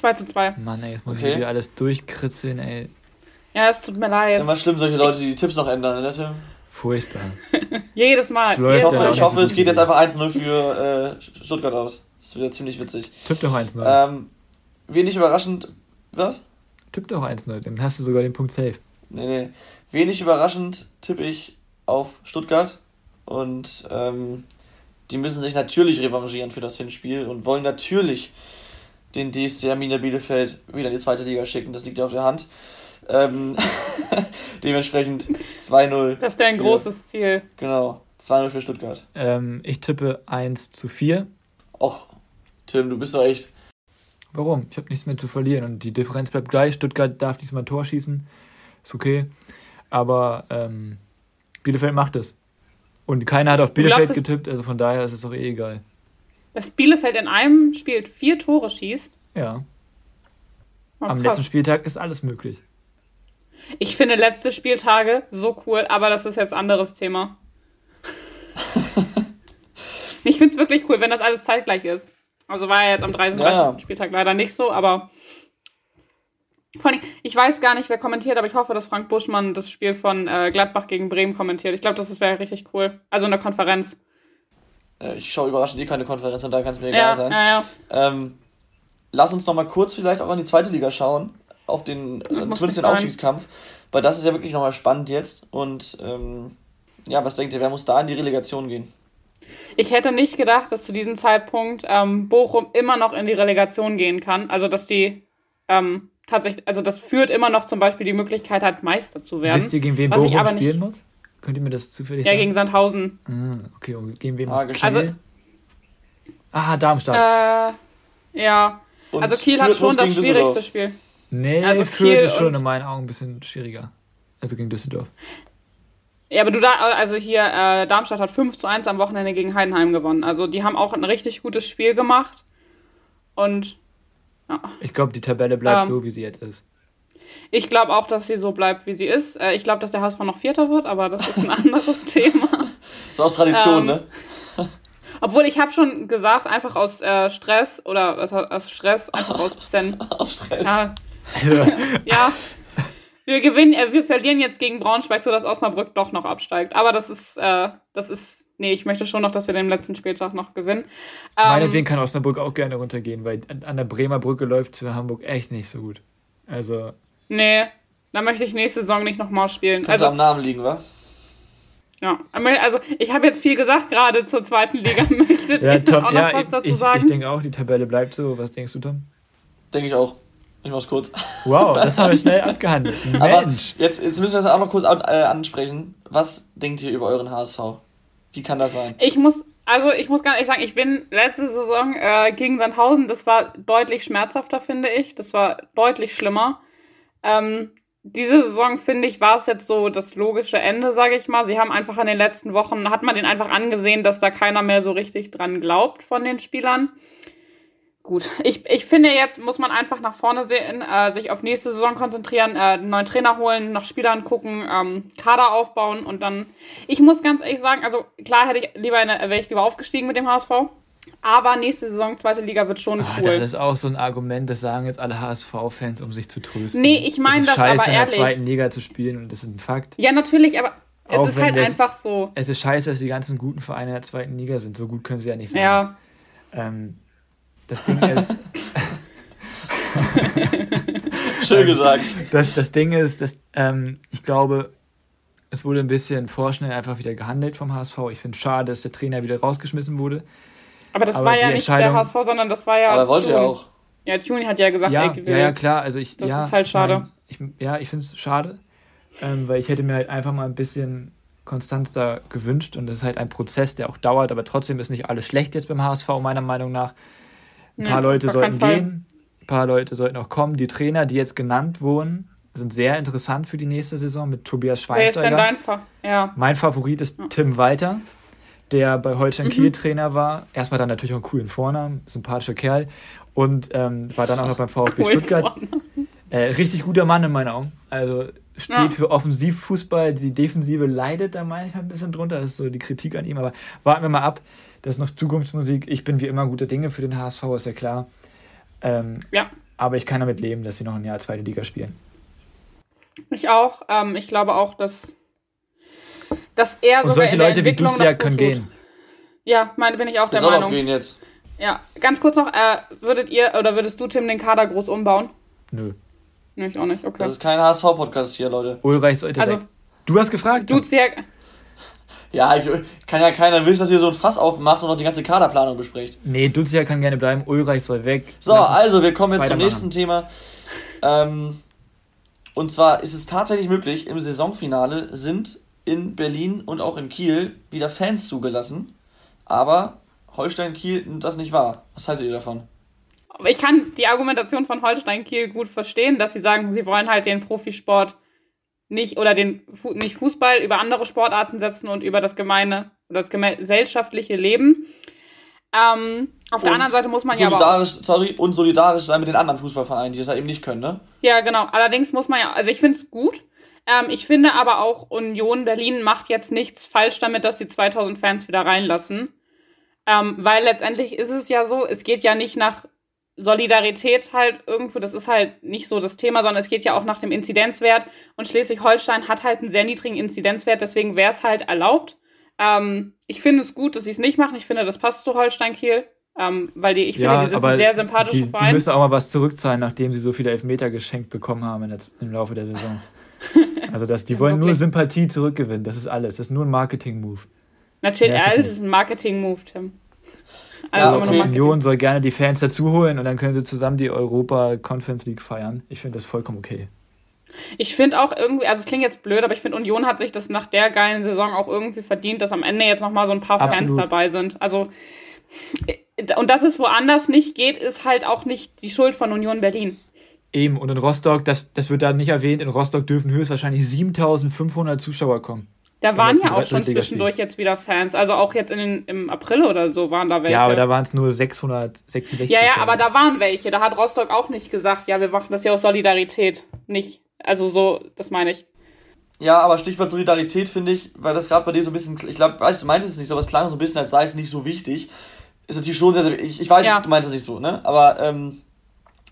2 zu 2. Mann, ey, jetzt muss Okay. ich wieder alles durchkritzeln, ey. Ja, es tut mir leid. Immer schlimm, solche Leute, die die Tipps noch ändern, ne, Tim? Furchtbar. (laughs) Jedes Mal. Ich hoffe, Mal. ich hoffe so es geht jetzt einfach 1-0 für äh, Stuttgart aus. Das wird ziemlich witzig. Tipp doch 1-0. Ähm, wenig überraschend. Was? Tipp doch 1-0, dann hast du sogar den Punkt safe. Nee, nee. Wenig überraschend tippe ich auf Stuttgart. Und ähm, die müssen sich natürlich revanchieren für das Hinspiel und wollen natürlich den DSC Arminia Bielefeld wieder in die zweite Liga schicken. Das liegt ja auf der Hand. Ähm, (laughs) dementsprechend 2-0. Das ist dein für- großes Ziel. Genau, 2-0 für Stuttgart. Ähm, ich tippe 1 zu 4. Och, Tim, du bist doch echt. Warum? Ich habe nichts mehr zu verlieren und die Differenz bleibt gleich. Stuttgart darf diesmal ein Tor schießen. Ist okay. Aber ähm, Bielefeld macht es. Und keiner hat auf glaubst, Bielefeld es- getippt, also von daher ist es auch eh egal. Dass Bielefeld in einem Spiel vier Tore schießt. Ja. Oh, Am krass. letzten Spieltag ist alles möglich. Ich finde letzte Spieltage so cool, aber das ist jetzt ein anderes Thema. (laughs) ich finde es wirklich cool, wenn das alles zeitgleich ist. Also war ja jetzt am 33. Ja. Spieltag leider nicht so, aber ich weiß gar nicht, wer kommentiert, aber ich hoffe, dass Frank Buschmann das Spiel von äh, Gladbach gegen Bremen kommentiert. Ich glaube, das wäre richtig cool. Also in der Konferenz. Äh, ich schaue überraschend eh keine Konferenz und da kann es mir egal Ja, sein. ja, ja. Ähm, lass uns noch mal kurz vielleicht auch in die zweite Liga schauen, auf den, äh, zumindest den. Aufstiegskampf, weil das ist ja wirklich noch mal spannend jetzt und ähm, ja, was denkt ihr, wer muss da in die Relegation gehen? Ich hätte nicht gedacht, dass zu diesem Zeitpunkt ähm, Bochum immer noch in die Relegation gehen kann. Also, dass die ähm, tatsächlich, also das führt immer noch zum Beispiel die Möglichkeit hat, Meister zu werden. Wisst ihr, gegen wen Was ich Bochum aber nicht- spielen muss? Könnt ihr mir das zufällig ja, sagen? gegen Sandhausen. Ah, okay, und gegen wen Ah, muss Kiel? Also- ah, Darmstadt. Äh, ja. Und also Kiel hat schon das schwierigste. Spiel. nee, also Fürth ist schon in meinen Augen ein bisschen schwieriger. Also gegen Düsseldorf. Ja, aber du da, also hier, äh, Darmstadt hat 5 zu 1 am Wochenende gegen Heidenheim gewonnen. Also die haben auch ein richtig gutes Spiel gemacht. Und ja. Ich glaube, die Tabelle bleibt Ähm. so, wie sie jetzt ist. Ich glaube auch, dass sie so bleibt, wie sie ist. Äh, ich glaube, dass der HSV noch Vierter wird, aber das ist ein (laughs) anderes Thema. So aus Tradition, Ähm, ne? (laughs) Obwohl ich habe schon gesagt, einfach aus äh, Stress oder was, aus Stress, einfach aus bisschen. (laughs) Aus Stress. Ja, Also, ja. Wir gewinnen, äh, wir verlieren jetzt gegen Braunschweig, sodass Osnabrück doch noch absteigt. Aber das ist, äh, das ist, nee, ich möchte schon noch, dass wir den letzten Spieltag noch gewinnen. Ähm, meinetwegen kann Osnabrück auch gerne runtergehen, weil an, an der Bremer Brücke läuft für Hamburg echt nicht so gut. Also, nee, da möchte ich nächste Saison nicht nochmal spielen. Könnte Also, am Namen liegen, wa? ja. Also, ich habe jetzt viel gesagt gerade zur zweiten Liga. (laughs) Möchtet ja, ihr Tom, auch noch ja, was dazu ich, sagen? ich denke auch, die Tabelle bleibt so. Was denkst du, Tom? Denke ich auch. Ich mach's kurz. Wow, das haben wir (laughs) schnell abgehandelt. Aber Mensch. jetzt, jetzt müssen wir es auch noch kurz an, äh, ansprechen. Was denkt ihr über euren HSV? Wie kann das sein? Ich muss, also ich muss ganz ehrlich sagen, ich bin letzte Saison äh, gegen Sandhausen, das war deutlich schmerzhafter, finde ich. Das war deutlich schlimmer. Ähm, diese Saison, finde ich, war es jetzt so das logische Ende, sage ich mal. Sie haben einfach in den letzten Wochen, hat man den einfach angesehen, dass da keiner mehr so richtig dran glaubt von den Spielern. Gut, ich, ich finde, jetzt muss man einfach nach vorne sehen, äh, sich auf nächste Saison konzentrieren, äh, einen neuen Trainer holen, nach Spielern gucken, ähm, Kader aufbauen und dann. Ich muss ganz ehrlich sagen, also klar hätte ich lieber eine, wäre ich lieber aufgestiegen mit dem HSV, aber nächste Saison zweite Liga wird schon Ah, cool. Das ist auch so ein Argument, das sagen jetzt alle HSV-Fans, um sich zu trösten. Nee, ich mein es ist das scheiße, aber in der ehrlich. zweiten Liga zu spielen und das ist ein Fakt. ja, natürlich, aber es Auch ist halt das- einfach so. Es ist scheiße, dass die ganzen guten Vereine in der zweiten Liga sind. So gut können sie ja nicht sein. Ja, Ähm, das Ding ist, (laughs) Schön gesagt. das, das Ding ist, dass ähm, ich glaube, es wurde ein bisschen vorschnell einfach wieder gehandelt vom HSV. Ich finde es schade, dass der Trainer wieder rausgeschmissen wurde. Aber das Aber war ja nicht der HSV, sondern das war ja. Aber er wollte ja auch. Ja, Tuni hat ja gesagt, Ja, ey, ja, ja, klar. Also ich, Das ja, ist halt schade. Mein, ich, ja, ich finde es schade, ähm, weil ich hätte mir halt einfach mal ein bisschen Konstanz da gewünscht und das ist halt ein Prozess, der auch dauert, aber trotzdem ist nicht alles schlecht jetzt beim HSV, meiner Meinung nach. Ein Nee, paar Leute sollten gehen, ein paar Leute sollten auch kommen. Die Trainer, die jetzt genannt wurden, sind sehr interessant für die nächste Saison mit Tobias Wer ist denn Schweinsteiger. dein Ver Ja. Mein Favorit ist Tim Walter, der bei Holstein Mhm. Kiel Trainer war. Erstmal dann natürlich auch einen coolen Vornamen, sympathischer Kerl. Und ähm, war dann auch noch beim VfB Cool Stuttgart. Äh, richtig guter Mann in meinen Augen. Also steht Ja. für Offensivfußball. Die Defensive leidet da manchmal ein bisschen drunter. Das ist so die Kritik an ihm. Aber warten wir mal ab. Das ist noch Zukunftsmusik. Ich bin wie immer guter Dinge für den HSV, ist ja klar. Ähm, Ja. aber ich kann damit leben, dass sie noch ein Jahr zweite Liga spielen. Ich auch. Ähm, ich glaube auch, dass, dass er Und sogar solche in der Leute wie noch können gehen. Ja, meine bin ich auch Der der soll auch Meinung. gehen jetzt. Ja, ganz kurz noch, äh, würdet ihr oder würdest du Tim den Kader groß umbauen? Nö. Nee, ich auch nicht, okay. Das ist kein HSV-Podcast hier, Leute. Ulreich sollte Also- weg. Du hast gefragt? Du Zirk, Ja, ich, kann ja keiner wissen, dass ihr so ein Fass aufmacht und noch die ganze Kaderplanung bespricht. Nee, Duziak kann gerne bleiben. Ulreich soll weg. So, also wir kommen jetzt zum nächsten Thema. Ähm, und zwar ist es tatsächlich möglich, im Saisonfinale sind in Berlin und auch in Kiel wieder Fans zugelassen. Aber Holstein Kiel nimmt das nicht wahr. Was haltet ihr davon? ich kann die Argumentation von Holstein Kiel gut verstehen, dass sie sagen, sie wollen halt den Profisport nicht oder den nicht Fußball über andere Sportarten setzen und über das gemeine oder das gesellschaftliche Leben. Ähm, auf der Und anderen Seite muss man ja aber auch solidarisch, sorry, und solidarisch sein mit den anderen Fußballvereinen, die das ja eben nicht können, ne? Ja, genau. Allerdings muss man ja, also ich finde es gut. Ähm, ich finde aber auch, Union Berlin macht jetzt nichts falsch damit, dass sie 2000 Fans wieder reinlassen. Ähm, weil letztendlich ist es ja so, es geht ja nicht nach Solidarität halt irgendwo, das ist halt nicht so das Thema, sondern es geht ja auch nach dem Inzidenzwert. Und Schleswig-Holstein hat halt einen sehr niedrigen Inzidenzwert, deswegen wäre es halt erlaubt. Ähm, ich finde es gut, dass sie es nicht machen. Ich finde, das passt zu Holstein-Kiel. Ähm, weil die, ich finde, die sind sehr sympathischer die, die müssen auch mal was zurückzahlen, nachdem sie so viele Elfmeter geschenkt bekommen haben der, im Laufe der Saison. (laughs) Also das, die wollen nur. Sympathie zurückgewinnen. Das ist alles. Das ist nur ein Marketing-Move. Natürlich, ja, es es nicht. ist ein Marketing-Move, Tim. Ja, Also immer okay. Union soll gerne die Fans dazu holen und dann können sie zusammen die Europa Conference League feiern. Ich finde das vollkommen okay. Ich finde auch irgendwie, also es klingt jetzt blöd, aber ich finde, Union hat sich das nach der geilen Saison auch irgendwie verdient, dass am Ende jetzt nochmal so ein paar Fans Absolut. dabei sind. Also, äh, und dass es woanders nicht geht, ist halt auch nicht die Schuld von Union Berlin. Eben, und in Rostock, das, das wird da nicht erwähnt, in Rostock dürfen höchstwahrscheinlich 7500 Zuschauer kommen. Da waren ja auch schon zwischendurch jetzt wieder Fans. Also auch jetzt in den, im April oder so waren da welche. Ja, aber da waren es nur 666. Ja, ja, aber da waren welche. Da hat Rostock auch nicht gesagt, ja, wir machen das ja aus Solidarität. Nicht. Also so, das meine ich. Ja, aber Stichwort Solidarität finde ich, weil das gerade bei dir so ein bisschen, ich glaube, weißt du, meintest es nicht so, aber es klang so ein bisschen, als sei es nicht so wichtig. Ist natürlich schon sehr, sehr ich, ich weiß, ja. du meinst es nicht so, ne? Aber ähm,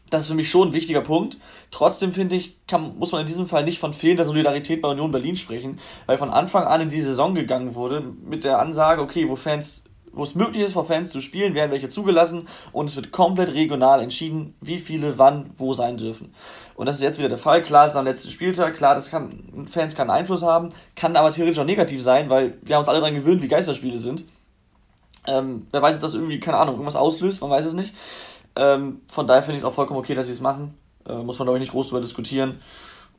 das ist für mich schon ein wichtiger Punkt. Trotzdem finde ich, kann, muss man in diesem Fall nicht von fehlender Solidarität bei Union Berlin sprechen, weil von Anfang an in die Saison gegangen wurde mit der Ansage, okay, wo Fans, wo es möglich ist, vor Fans zu spielen, werden welche zugelassen und es wird komplett regional entschieden, wie viele wann wo sein dürfen. Und das ist jetzt wieder der Fall. Klar, es ist am letzten Spieltag, klar, das kann Fans keinen Einfluss haben, kann aber theoretisch auch negativ sein, weil wir haben uns alle daran gewöhnt, wie Geisterspiele sind. Ähm, wer weiß, ob das irgendwie, keine Ahnung, irgendwas auslöst, man weiß es nicht. Ähm, von daher finde ich es auch vollkommen okay, dass sie es machen. Äh, muss man, glaube ich, nicht groß darüber diskutieren.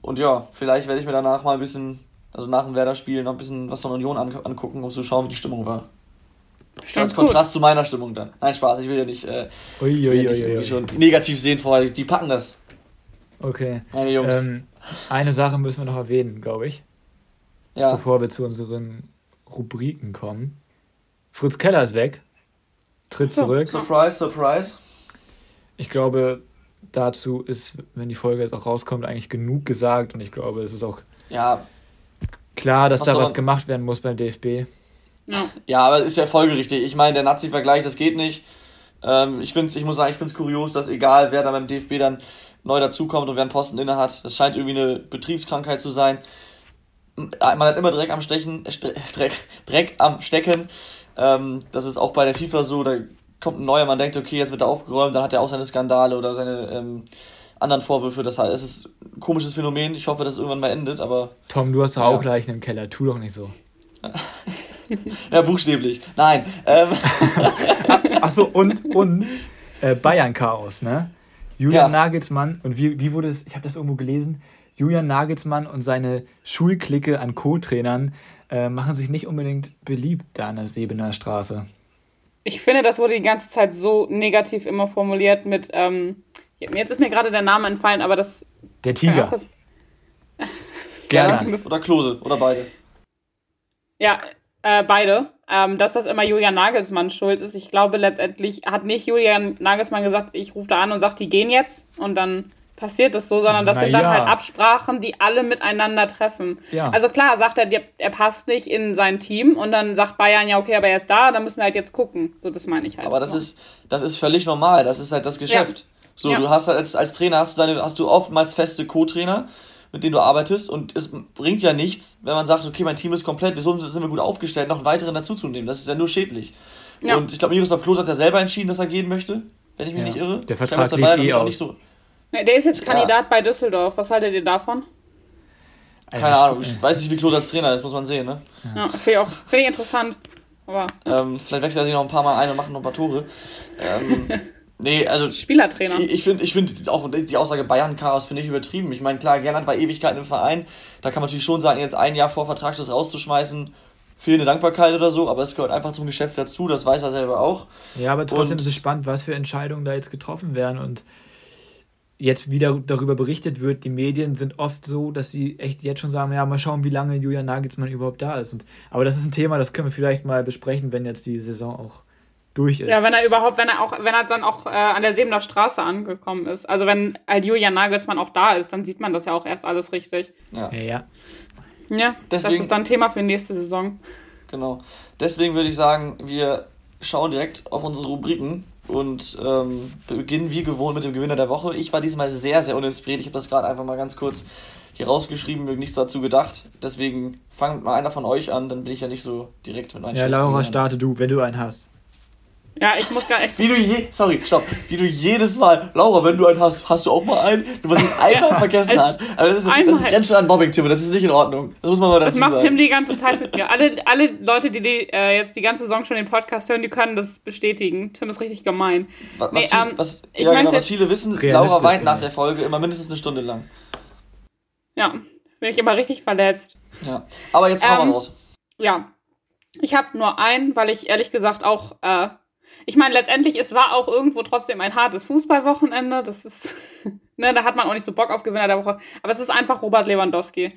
Und ja, vielleicht werde ich mir danach mal ein bisschen, also nach dem Werder-Spiel, noch ein bisschen was von Union an, angucken, um zu schauen, wie die Stimmung war. Stimmt Als Kontrast gut. zu meiner Stimmung dann. Nein, Spaß, ich will ja nicht, äh, ui, ui, ui, ja nicht schon negativ sehen vorher. Die packen das. Okay. Meine Jungs. Ähm, eine Sache müssen wir noch erwähnen, glaube ich. Ja. Bevor wir zu unseren Rubriken kommen. Fritz Keller ist weg. Tritt zurück. Surprise, surprise. Ich glaube, dazu ist, wenn die Folge jetzt auch rauskommt, eigentlich genug gesagt und ich glaube, es ist auch ja. klar, dass da was gemacht werden muss beim DFB. Ja, ja aber ist ja folgerichtig. Ich meine, der Nazi-Vergleich, das geht nicht. Ähm, ich, find's, ich muss sagen, ich finde es kurios, dass egal, wer da beim DFB dann neu dazukommt und wer einen Posten inne hat, das scheint irgendwie eine Betriebskrankheit zu sein. Man hat immer Dreck am Stechen, Dreck, Dreck am Stecken. Ähm, das ist auch bei der FIFA so, da kommt ein neuer, man denkt, okay, jetzt wird er aufgeräumt, dann hat er auch seine Skandale oder seine ähm, anderen Vorwürfe. Das heißt, es ist ein komisches Phänomen. Ich hoffe, dass es irgendwann mal endet, aber. Tom, du hast doch ja. auch Leichen im Keller, tu doch nicht so. (laughs) ja, buchstäblich. Nein. Ähm. (laughs) Achso, und, und äh, Bayern-Chaos, ne? Julian ja. Nagelsmann, und wie, wie wurde es, ich habe das irgendwo gelesen, Julian Nagelsmann und seine Schulklicke an Co-Trainern äh, machen sich nicht unbedingt beliebt da an der Sebener Straße ich finde, das wurde die ganze Zeit so negativ immer formuliert mit, ähm, jetzt ist mir gerade der Name entfallen, aber das. Der Tiger. (laughs) Gerne. Oder Klose, oder beide. Ja, äh, beide. Ähm, dass das immer Julian Nagelsmann schuld ist. Ich glaube, letztendlich hat nicht Julian Nagelsmann gesagt, ich rufe da an und sage, die gehen jetzt und dann passiert es so, sondern das Na sind dann ja. halt Absprachen, die alle miteinander treffen. Ja. Also klar, sagt er, er passt nicht in sein Team und dann sagt Bayern, ja, okay, aber er ist da, dann müssen wir halt jetzt gucken. So, das meine ich halt. Aber das ist, das ist völlig normal, das ist halt das Geschäft. Ja. So, du hast halt als, als Trainer hast du deine, hast du oftmals feste Co-Trainer, mit denen du arbeitest und es bringt ja nichts, wenn man sagt, okay, mein Team ist komplett, wir sind wir gut aufgestellt, noch einen weiteren dazuzunehmen. Das ist ja nur schädlich. Und ich glaube, Miroslav Klose hat ja selber entschieden, dass er gehen möchte, wenn ich mich nicht irre. Der Vertrag lief eh aus. Nicht so, der ist jetzt Kandidat ja. bei Düsseldorf. Was haltet ihr davon? Keine Ahnung, ich weiß nicht, wie Klose als Trainer ist, muss man sehen, ne? Ja, finde ich auch find ich interessant. Aber, ähm, vielleicht wechselt er sich noch ein paar Mal ein und macht noch ein paar Tore. Ähm, (laughs) nee, also. Spielertrainer. Ich, ich finde ich find auch die Aussage Bayern-Chaos finde ich übertrieben. Ich meine, klar, Gernand war Ewigkeiten im Verein. Da kann man natürlich schon sagen, jetzt ein Jahr vor Vertragsschluss rauszuschmeißen, fehlende Dankbarkeit oder so, aber es gehört einfach zum Geschäft dazu, das weiß er selber auch. Ja, aber trotzdem und, ist es spannend, was für Entscheidungen da jetzt getroffen werden und jetzt wieder darüber berichtet wird, die Medien sind oft so, dass sie echt jetzt schon sagen, ja, mal schauen, wie lange Julian Nagelsmann überhaupt da ist. Und, aber das ist ein Thema, das können wir vielleicht mal besprechen, wenn jetzt die Saison auch durch ist. Ja, wenn er überhaupt, wenn er auch, wenn er dann auch äh, an der Sebener Straße angekommen ist. Also wenn halt Julian Nagelsmann auch da ist, dann sieht man das ja auch erst alles richtig. Ja. Ja, ja. ja Deswegen, das ist dann Thema für nächste Saison. Genau. Deswegen würde ich sagen, wir schauen direkt auf unsere Rubriken und ähm, beginnen wie gewohnt mit dem Gewinner der Woche. Ich war diesmal sehr, sehr uninspiriert. Ich habe das gerade einfach mal ganz kurz hier rausgeschrieben, mir nichts dazu gedacht. Deswegen fangt mal einer von euch an, dann bin ich ja nicht so direkt mit meinen Ja, Laura, starte du, wenn du einen hast. Ja, ich muss gar nicht. Wie du je, sorry, stopp. Wie du jedes Mal, Laura, wenn du einen hast, hast du auch mal einen, du was ich einmal ja, vergessen hat. Aber das ist, das ist Grenze an Mobbing, Tim, das ist nicht in Ordnung. Das muss man mal dazu sagen. Das macht Tim die ganze Zeit mit mir. Alle, alle Leute, die, die äh, jetzt die ganze Saison schon den Podcast hören, die können das bestätigen. Tim ist richtig gemein. Was, nee, ähm, was, ich ja, genau, was viele wissen, Laura weint nach der Folge immer mindestens eine Stunde lang. Ja, bin ich immer richtig verletzt. Ja, aber jetzt ähm, wir raus. Ja, ich habe nur einen, weil ich ehrlich gesagt auch äh, ich meine, letztendlich, es war auch irgendwo trotzdem ein hartes Fußballwochenende. Das ist, (laughs) ne, da hat man auch nicht so Bock auf Gewinner der Woche. Aber es ist einfach Robert Lewandowski.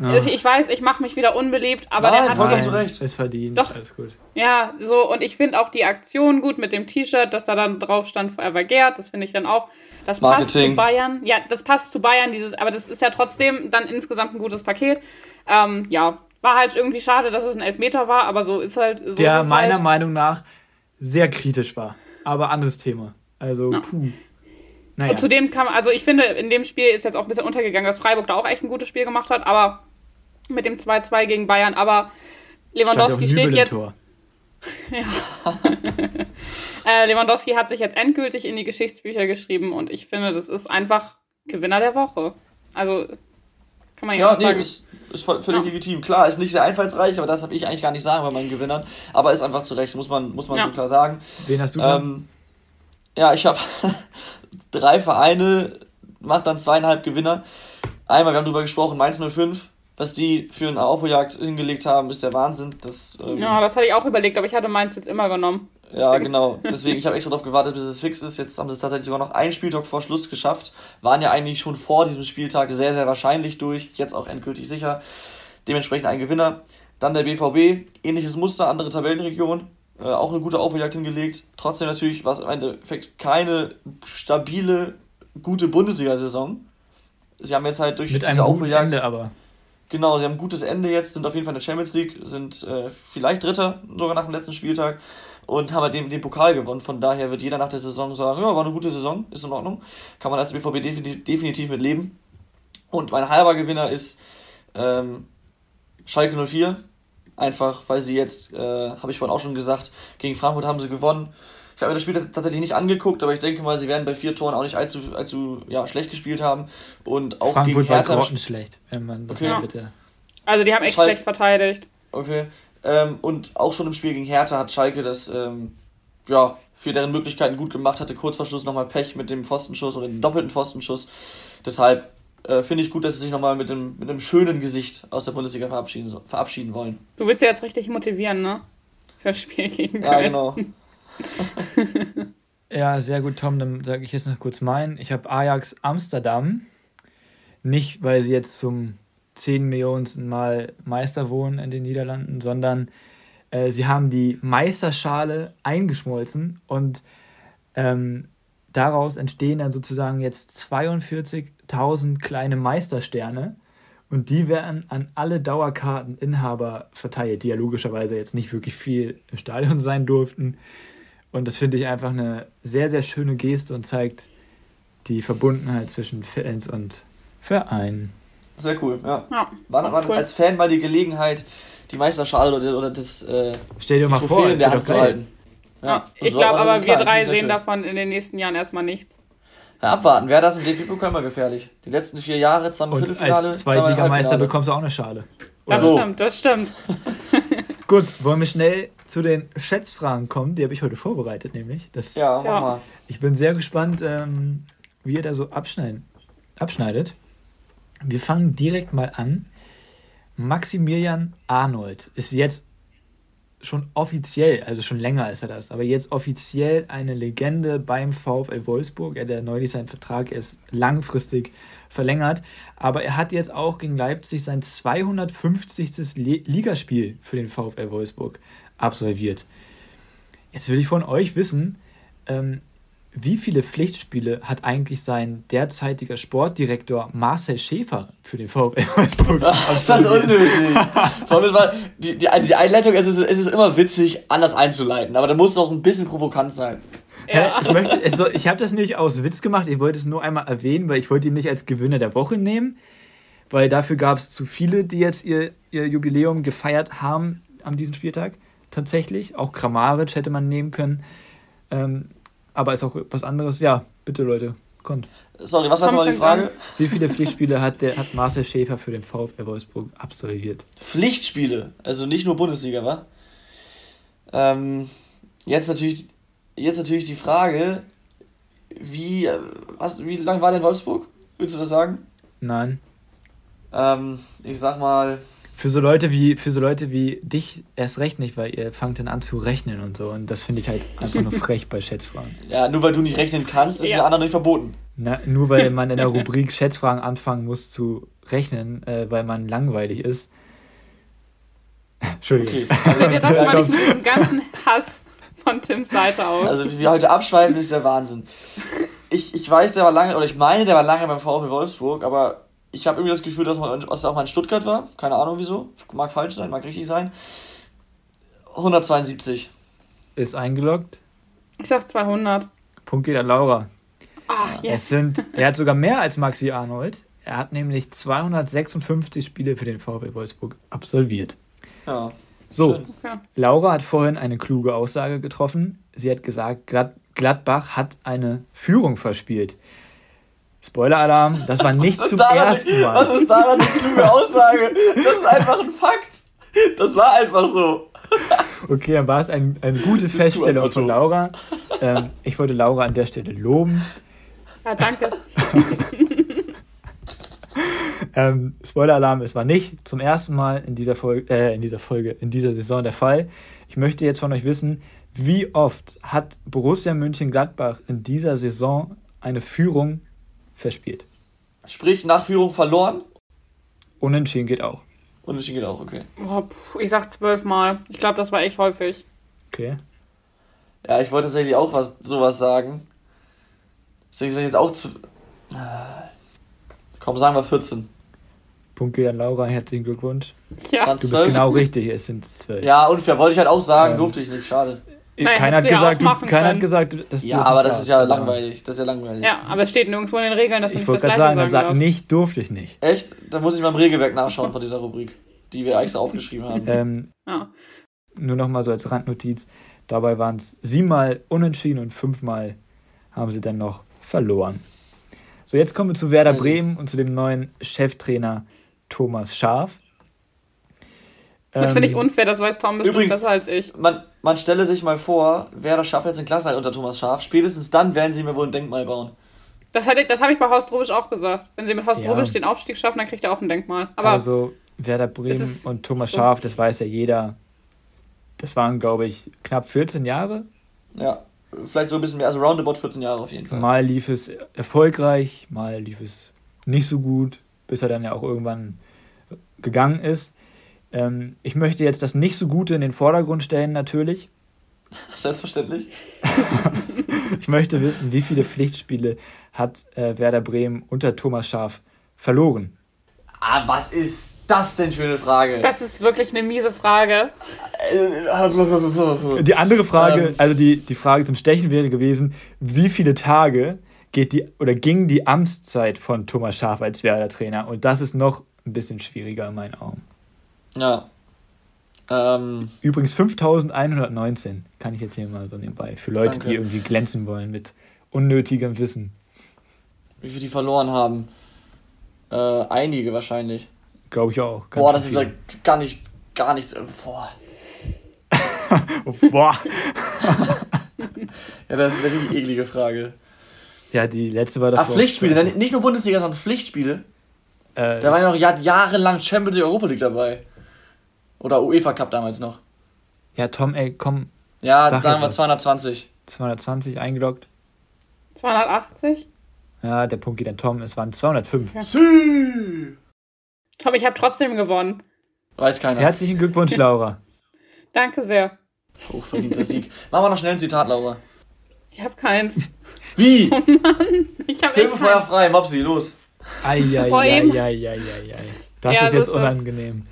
Ja. Ich, ich weiß, ich mache mich wieder unbeliebt, aber Nein, der hat vollkommen zu Recht. ist verdient, Doch. alles gut. Ja, so, und ich finde auch die Aktion gut mit dem T-Shirt, dass da dann drauf stand Forever Gerd. Das finde ich dann auch, das passt zu Marketing. Bayern. Ja, das passt zu Bayern, dieses, aber das ist ja trotzdem dann insgesamt ein gutes Paket. Ähm, ja, war halt irgendwie schade, dass es ein Elfmeter war, aber so ist halt. So Der ist es meiner halt. Meinung nach sehr kritisch war. Aber anderes Thema. Also, Ja. puh. Naja. Und zudem kam, also ich finde, in dem Spiel ist jetzt auch ein bisschen untergegangen, dass Freiburg da auch echt ein gutes Spiel gemacht hat, aber mit dem 2-2 gegen Bayern, aber Lewandowski ja steht jetzt. Tor. (laughs) (laughs) Äh, Lewandowski hat sich jetzt endgültig in die Geschichtsbücher geschrieben und ich finde, das ist einfach Gewinner der Woche. Also kann man ja, Ja, auch nee, sagen. ist, ist völlig Ja. legitim. Klar, ist nicht sehr einfallsreich, aber das habe ich eigentlich gar nicht sagen bei meinen Gewinnern. Aber ist einfach zu Recht, muss man, muss man Ja. so klar sagen. Wen hast du dran? Ähm, ja, ich habe (laughs) drei Vereine, macht dann zweieinhalb Gewinner. Einmal, wir haben drüber gesprochen, Mainz 05. Was die für eine Aufholjagd hingelegt haben, ist der Wahnsinn. Das, ähm, ja, das hatte ich auch überlegt, aber ich hatte meins jetzt immer genommen. Ja, genau. Deswegen, ich habe extra darauf gewartet, bis es fix ist. Jetzt haben sie es tatsächlich sogar noch einen Spieltag vor Schluss geschafft. Waren ja eigentlich schon vor diesem Spieltag sehr, sehr wahrscheinlich durch. Jetzt auch endgültig sicher. Dementsprechend ein Gewinner. Dann der BVB. Ähnliches Muster, andere Tabellenregion. Äh, auch eine gute Aufholjagd hingelegt. Trotzdem natürlich, was im Endeffekt keine stabile, gute Bundesliga-Saison. Sie haben jetzt halt durch Mit diese Aufholjagd- Ende aber. Genau, sie haben ein gutes Ende jetzt, sind auf jeden Fall in der Champions League, sind äh, vielleicht Dritter sogar nach dem letzten Spieltag und haben halt den, den Pokal gewonnen. Von daher wird jeder nach der Saison sagen, ja, war eine gute Saison, ist in Ordnung. Kann man als BVB definitiv, definitiv mit leben. Und mein halber Gewinner ist ähm, Schalke 04. Einfach, weil sie jetzt, äh, habe ich vorhin auch schon gesagt, gegen Frankfurt haben sie gewonnen. Ich habe mir das Spiel tatsächlich nicht angeguckt, aber ich denke mal, sie werden bei vier Toren auch nicht allzu, allzu ja, schlecht gespielt haben. Und auch Frankfurt gegen war Hertha. grottenschlecht, wenn man das Okay. mal bitte. Also die haben echt Schalke- schlecht verteidigt. Okay. Ähm, und auch schon im Spiel gegen Hertha hat Schalke das ähm, ja, für deren Möglichkeiten gut gemacht, hatte kurz vor Schluss nochmal Pech mit dem Pfostenschuss oder dem doppelten Pfostenschuss. Deshalb äh, finde ich gut, dass sie sich nochmal mit, dem, mit einem schönen Gesicht aus der Bundesliga verabschieden, so- verabschieden wollen. Du willst ja jetzt richtig motivieren, ne? Für das Spiel gegen Ja, Köln. genau. (laughs) Ja, sehr gut, Tom. Dann sage ich jetzt noch kurz meinen. Ich habe Ajax Amsterdam. Nicht, weil sie jetzt zum 10 Millionensten Mal Meister wohnen in den Niederlanden, sondern äh, sie haben die Meisterschale eingeschmolzen und ähm, daraus entstehen dann sozusagen jetzt 42.000 kleine Meistersterne und die werden an alle Dauerkarteninhaber verteilt, die ja logischerweise jetzt nicht wirklich viel im Stadion sein durften. Und das finde ich einfach eine sehr, sehr schöne Geste und zeigt die Verbundenheit zwischen Fans und Verein. Sehr cool, ja. Ja, War, war cool. als Fan mal die Gelegenheit, die Meisterschale oder, oder das äh, Stell dir mal vor, Trophäe in es der Hand zu halten. Ja, und ich so glaube aber, das wir drei sehen schön. davon in den nächsten Jahren erstmal nichts. Ja, abwarten. Wer das im DFB-Pokal immer gefährlich? Die letzten vier Jahre, zweimal Und Viertelfinale, als Zweitligameister bekommst du auch eine Schale. Das So. stimmt, das stimmt. (laughs) Gut, wollen wir schnell zu den Schätzfragen kommen? Die habe ich heute vorbereitet, nämlich. Das, Ja, mach Ja. mal. Ich bin sehr gespannt, ähm, wie ihr da so abschneiden, abschneidet. Wir fangen direkt mal an. Maximilian Arnold ist jetzt schon offiziell, also schon länger ist er das, aber jetzt offiziell eine Legende beim VfL Wolfsburg. Er hat ja neulich seinen Vertrag erst langfristig verlängert, aber er hat jetzt auch gegen Leipzig sein 250. Le- Ligaspiel für den VfL Wolfsburg absolviert. Jetzt will ich von euch wissen, ähm, wie viele Pflichtspiele hat eigentlich sein derzeitiger Sportdirektor Marcel Schäfer für den VfL Wolfsburg? (laughs) Ist das unnötig? Vor allem, war, die, die, die Einleitung, es ist, es ist immer witzig, anders einzuleiten, aber da muss noch ein bisschen provokant sein. Hä? Ich, möchte, es soll, ich habe das nicht aus Witz gemacht, ich wollte es nur einmal erwähnen, weil ich wollte ihn nicht als Gewinner der Woche nehmen, weil dafür gab es zu viele, die jetzt ihr, ihr Jubiläum gefeiert haben an diesem Spieltag. Tatsächlich. Auch Kramaric hätte man nehmen können. Ähm, aber ist auch was anderes. Ja, bitte Leute, kommt. Sorry, was war nochmal die. Frage? Wie viele Pflichtspiele hat, der, hat Marcel Schäfer für den VfL Wolfsburg absolviert? Pflichtspiele, also nicht nur Bundesliga, wa? Ähm, jetzt natürlich, jetzt natürlich die Frage, wie, äh, was, wie lang war der in Wolfsburg? Willst du das sagen? Nein. Ähm, ich sag mal Für so Leute wie, für so Leute wie dich erst recht nicht, weil ihr fangt dann an zu rechnen und so. Und das finde ich halt einfach nur (laughs) frech bei Schätzfragen. Ja, nur weil du nicht rechnen kannst, ist Ja. der andere nicht verboten. Na, nur weil man in der (laughs) Rubrik Schätzfragen anfangen muss zu rechnen, äh, weil man langweilig ist. Entschuldigung. Okay. Also, (laughs) das Ja, komm. nicht mit dem ganzen Hass von Tims Seite aus? Also, wie wir heute abschweifen, ist der Wahnsinn. Ich, ich weiß, der war lange, oder ich meine, der war lange beim VfB Wolfsburg, aber ich habe irgendwie das Gefühl, dass, man, dass er auch mal in Stuttgart war. Keine Ahnung wieso. Mag falsch sein, mag richtig sein. 172. Ist eingeloggt. ich sag 200. Punkt geht an Laura. Ah, Es yes. sind, er hat sogar mehr als Maxi Arnold. Er hat nämlich 256 Spiele für den VfB Wolfsburg absolviert. Ja. So. Okay. Laura hat vorhin eine kluge Aussage getroffen. Sie hat gesagt, Glad Gladbach hat eine Führung verspielt. Spoiler-Alarm, das war nicht zum daran- ersten Mal. Was ist daran eine kluge Aussage? Das ist einfach ein Fakt. Das war einfach so. Okay, dann war es ein, eine gute Feststellung von. Laura. Ähm, ich wollte Laura an der Stelle loben. Ja, danke. (laughs) Ähm, Spoiler-Alarm, es war nicht zum ersten Mal in dieser, Folge, äh, in dieser Folge, in dieser Saison der Fall. Ich möchte jetzt von euch wissen, wie oft hat Borussia Mönchengladbach in dieser Saison eine Führung verspielt? Sprich, Nachführung verloren. Unentschieden geht auch. Und es geht auch, okay. Oh, puh, ich sag zwölfmal. Ich glaube, das war echt häufig. Okay. Ja, ich wollte tatsächlich auch was, sowas sagen. Deswegen sind jetzt auch zu. Ah. Komm, sagen wir 14. Punkt geht an Laura, herzlichen Glückwunsch. Ja. Du bist 12? genau richtig, es sind zwölf. Ja, unfair, wollte ich halt auch sagen, Ähm, durfte ich nicht, schade. Keiner Naja, hat du ja gesagt, auch du, keiner hat gesagt, dass du Ja, das aber nicht das darfst, ist ja aber- langweilig. Das ist ja langweilig. ja, aber es steht nirgendwo in den Regeln, dass du Ich nicht wollte das gerade Gleiche sagen, dann sagen sag darfst. nicht, durfte ich nicht. Echt? Da muss ich mal im Regelwerk nachschauen von dieser Rubrik, die wir extra aufgeschrieben haben. Ähm, Ja. nur noch mal so als Randnotiz. Dabei waren es siebenmal unentschieden und fünfmal haben sie dann noch verloren. So, jetzt kommen wir zu Werder. Bremen und zu dem neuen Cheftrainer Thomas Schaf. Das finde ich Ähm, unfair, das weiß Tom bestimmt Übrigens- besser als ich. Man, man stelle sich mal vor, wer das schafft jetzt in Klasse unter Thomas Schaf. Spätestens dann werden sie mir wohl ein Denkmal bauen. Das, das habe ich bei Horst Rubisch auch gesagt. Wenn sie mit Horst Ja. Rubisch den Aufstieg schaffen, dann kriegt er auch ein Denkmal. Aber also Werder Bremen und Thomas so. Schaf, das weiß ja jeder. Das waren, glaube ich, knapp 14 Jahre. Ja, vielleicht so ein bisschen mehr, also roundabout 14 Jahre auf jeden Fall. Mal lief es erfolgreich, mal lief es nicht so gut, bis er dann ja auch irgendwann gegangen ist. Ähm, ich möchte jetzt das nicht so Gute in den Vordergrund stellen, natürlich. (laughs) Selbstverständlich. (laughs) Ich möchte wissen, wie viele Pflichtspiele hat äh, Werder Bremen unter Thomas Schaf verloren? Ah, was ist das denn für eine Frage? das ist wirklich eine miese Frage. Äh, (laughs) Die andere Frage, Ähm. also die, die Frage zum Stechen wäre gewesen, wie viele Tage geht die oder ging die Amtszeit von Thomas Schaf als Werder-Trainer? Und das ist noch ein bisschen schwieriger in meinen Augen. Ja. Ähm, Übrigens 5119 kann ich jetzt hier mal so nebenbei. Für Leute, Danke. die irgendwie glänzen wollen mit unnötigem Wissen. wie viel die verloren haben? Äh, einige wahrscheinlich. Glaube ich auch. Ganz Boah, das ist ja gar nicht, gar nicht. äh, Boah. (laughs) boah. (laughs) Ja, das ist eine richtig eklige Frage. Ja, die letzte war Ah, davor. Pflichtspiele, ne? nicht nur Bundesliga, sondern Pflichtspiele. Äh, Da war ja noch Jahr, jahrelang Champions League Europa League dabei. Oder UEFA Cup damals noch. ja, Tom, ey, komm, Ja, Sag sagen wir was. 220. 220 eingeloggt. 280? Ja, der Punkt geht an Tom. Es waren 205. Sü! Tom, ich habe trotzdem gewonnen. Weiß keiner. Herzlichen Glückwunsch, Laura. (laughs) Danke sehr. Hochverdienter Sieg. Machen wir noch schnell ein Zitat, Laura. Ich habe keins. (laughs) Wie? Ich habe Hilfe Feuer frei, Mopsi, los. Eieieiei. Das Ja, ist jetzt ist das. unangenehm.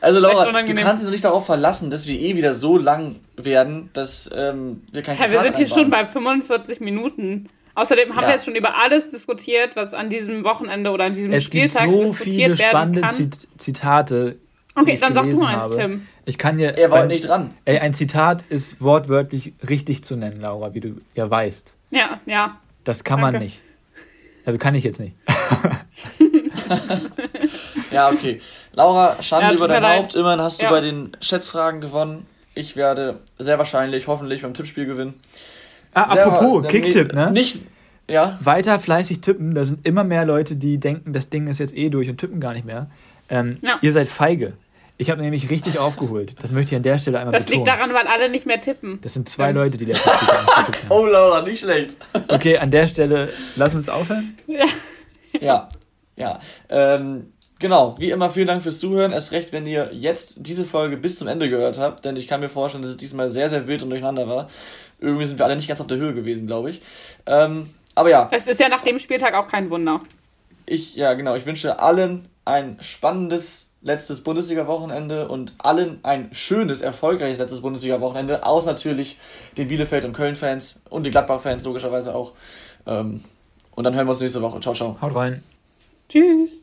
Also Laura, du kannst dich noch nicht darauf verlassen, dass wir eh wieder so lang werden, dass ähm, wir kein Ja, Zitat wir sind hier einbauen. schon bei 45 Minuten. Außerdem haben Ja. wir jetzt schon über alles diskutiert, was an diesem Wochenende oder an diesem Es gibt Spieltag so diskutiert viele spannende kann. Zit Zitate. Okay, dann sag du eins, habe. Tim. Ich kann dir. Er war nicht dran. Ey, ein Zitat ist wortwörtlich richtig zu nennen, Laura, wie du ja weißt. Ja, ja. Das kann man Danke. nicht. Also kann ich jetzt nicht. (laughs) (laughs) (laughs) Ja, okay. Laura, Schande Ja, über dein leid. Haupt. Immerhin hast du Ja. bei den Schätzfragen gewonnen. Ich werde sehr wahrscheinlich, hoffentlich beim Tippspiel gewinnen. Ah, Sehr- apropos, Kicktipp, ne? Nicht, ja, Weiter fleißig tippen. Da sind immer mehr Leute, die denken, das Ding ist jetzt eh durch und tippen gar nicht mehr. Ähm, ja. Ihr seid feige. Ich habe nämlich richtig aufgeholt. Das möchte ich an der Stelle einmal das betonen. Das liegt daran, weil alle nicht mehr tippen. Das sind zwei ja. Leute, die letztes Spiel haben. Oh, Laura, nicht schlecht. Okay, an der Stelle lassen wir es aufhören. Ja. Ja. ja. Ähm, genau, wie immer vielen Dank fürs Zuhören. Erst recht, wenn ihr jetzt diese Folge bis zum Ende gehört habt, denn ich kann mir vorstellen, dass es diesmal sehr, sehr wild und durcheinander war. Irgendwie sind wir alle nicht ganz auf der Höhe gewesen, glaube ich. Ähm, aber ja. Es ist ja nach dem Spieltag auch kein Wunder. Ich, ja, genau. Ich wünsche allen ein spannendes letztes Bundesliga-Wochenende und allen ein schönes, erfolgreiches letztes Bundesliga-Wochenende, aus natürlich den Bielefeld- und Köln-Fans und die Gladbach-Fans logischerweise auch. Ähm, und dann hören wir uns nächste Woche. Ciao, ciao. Haut rein. Tschüss.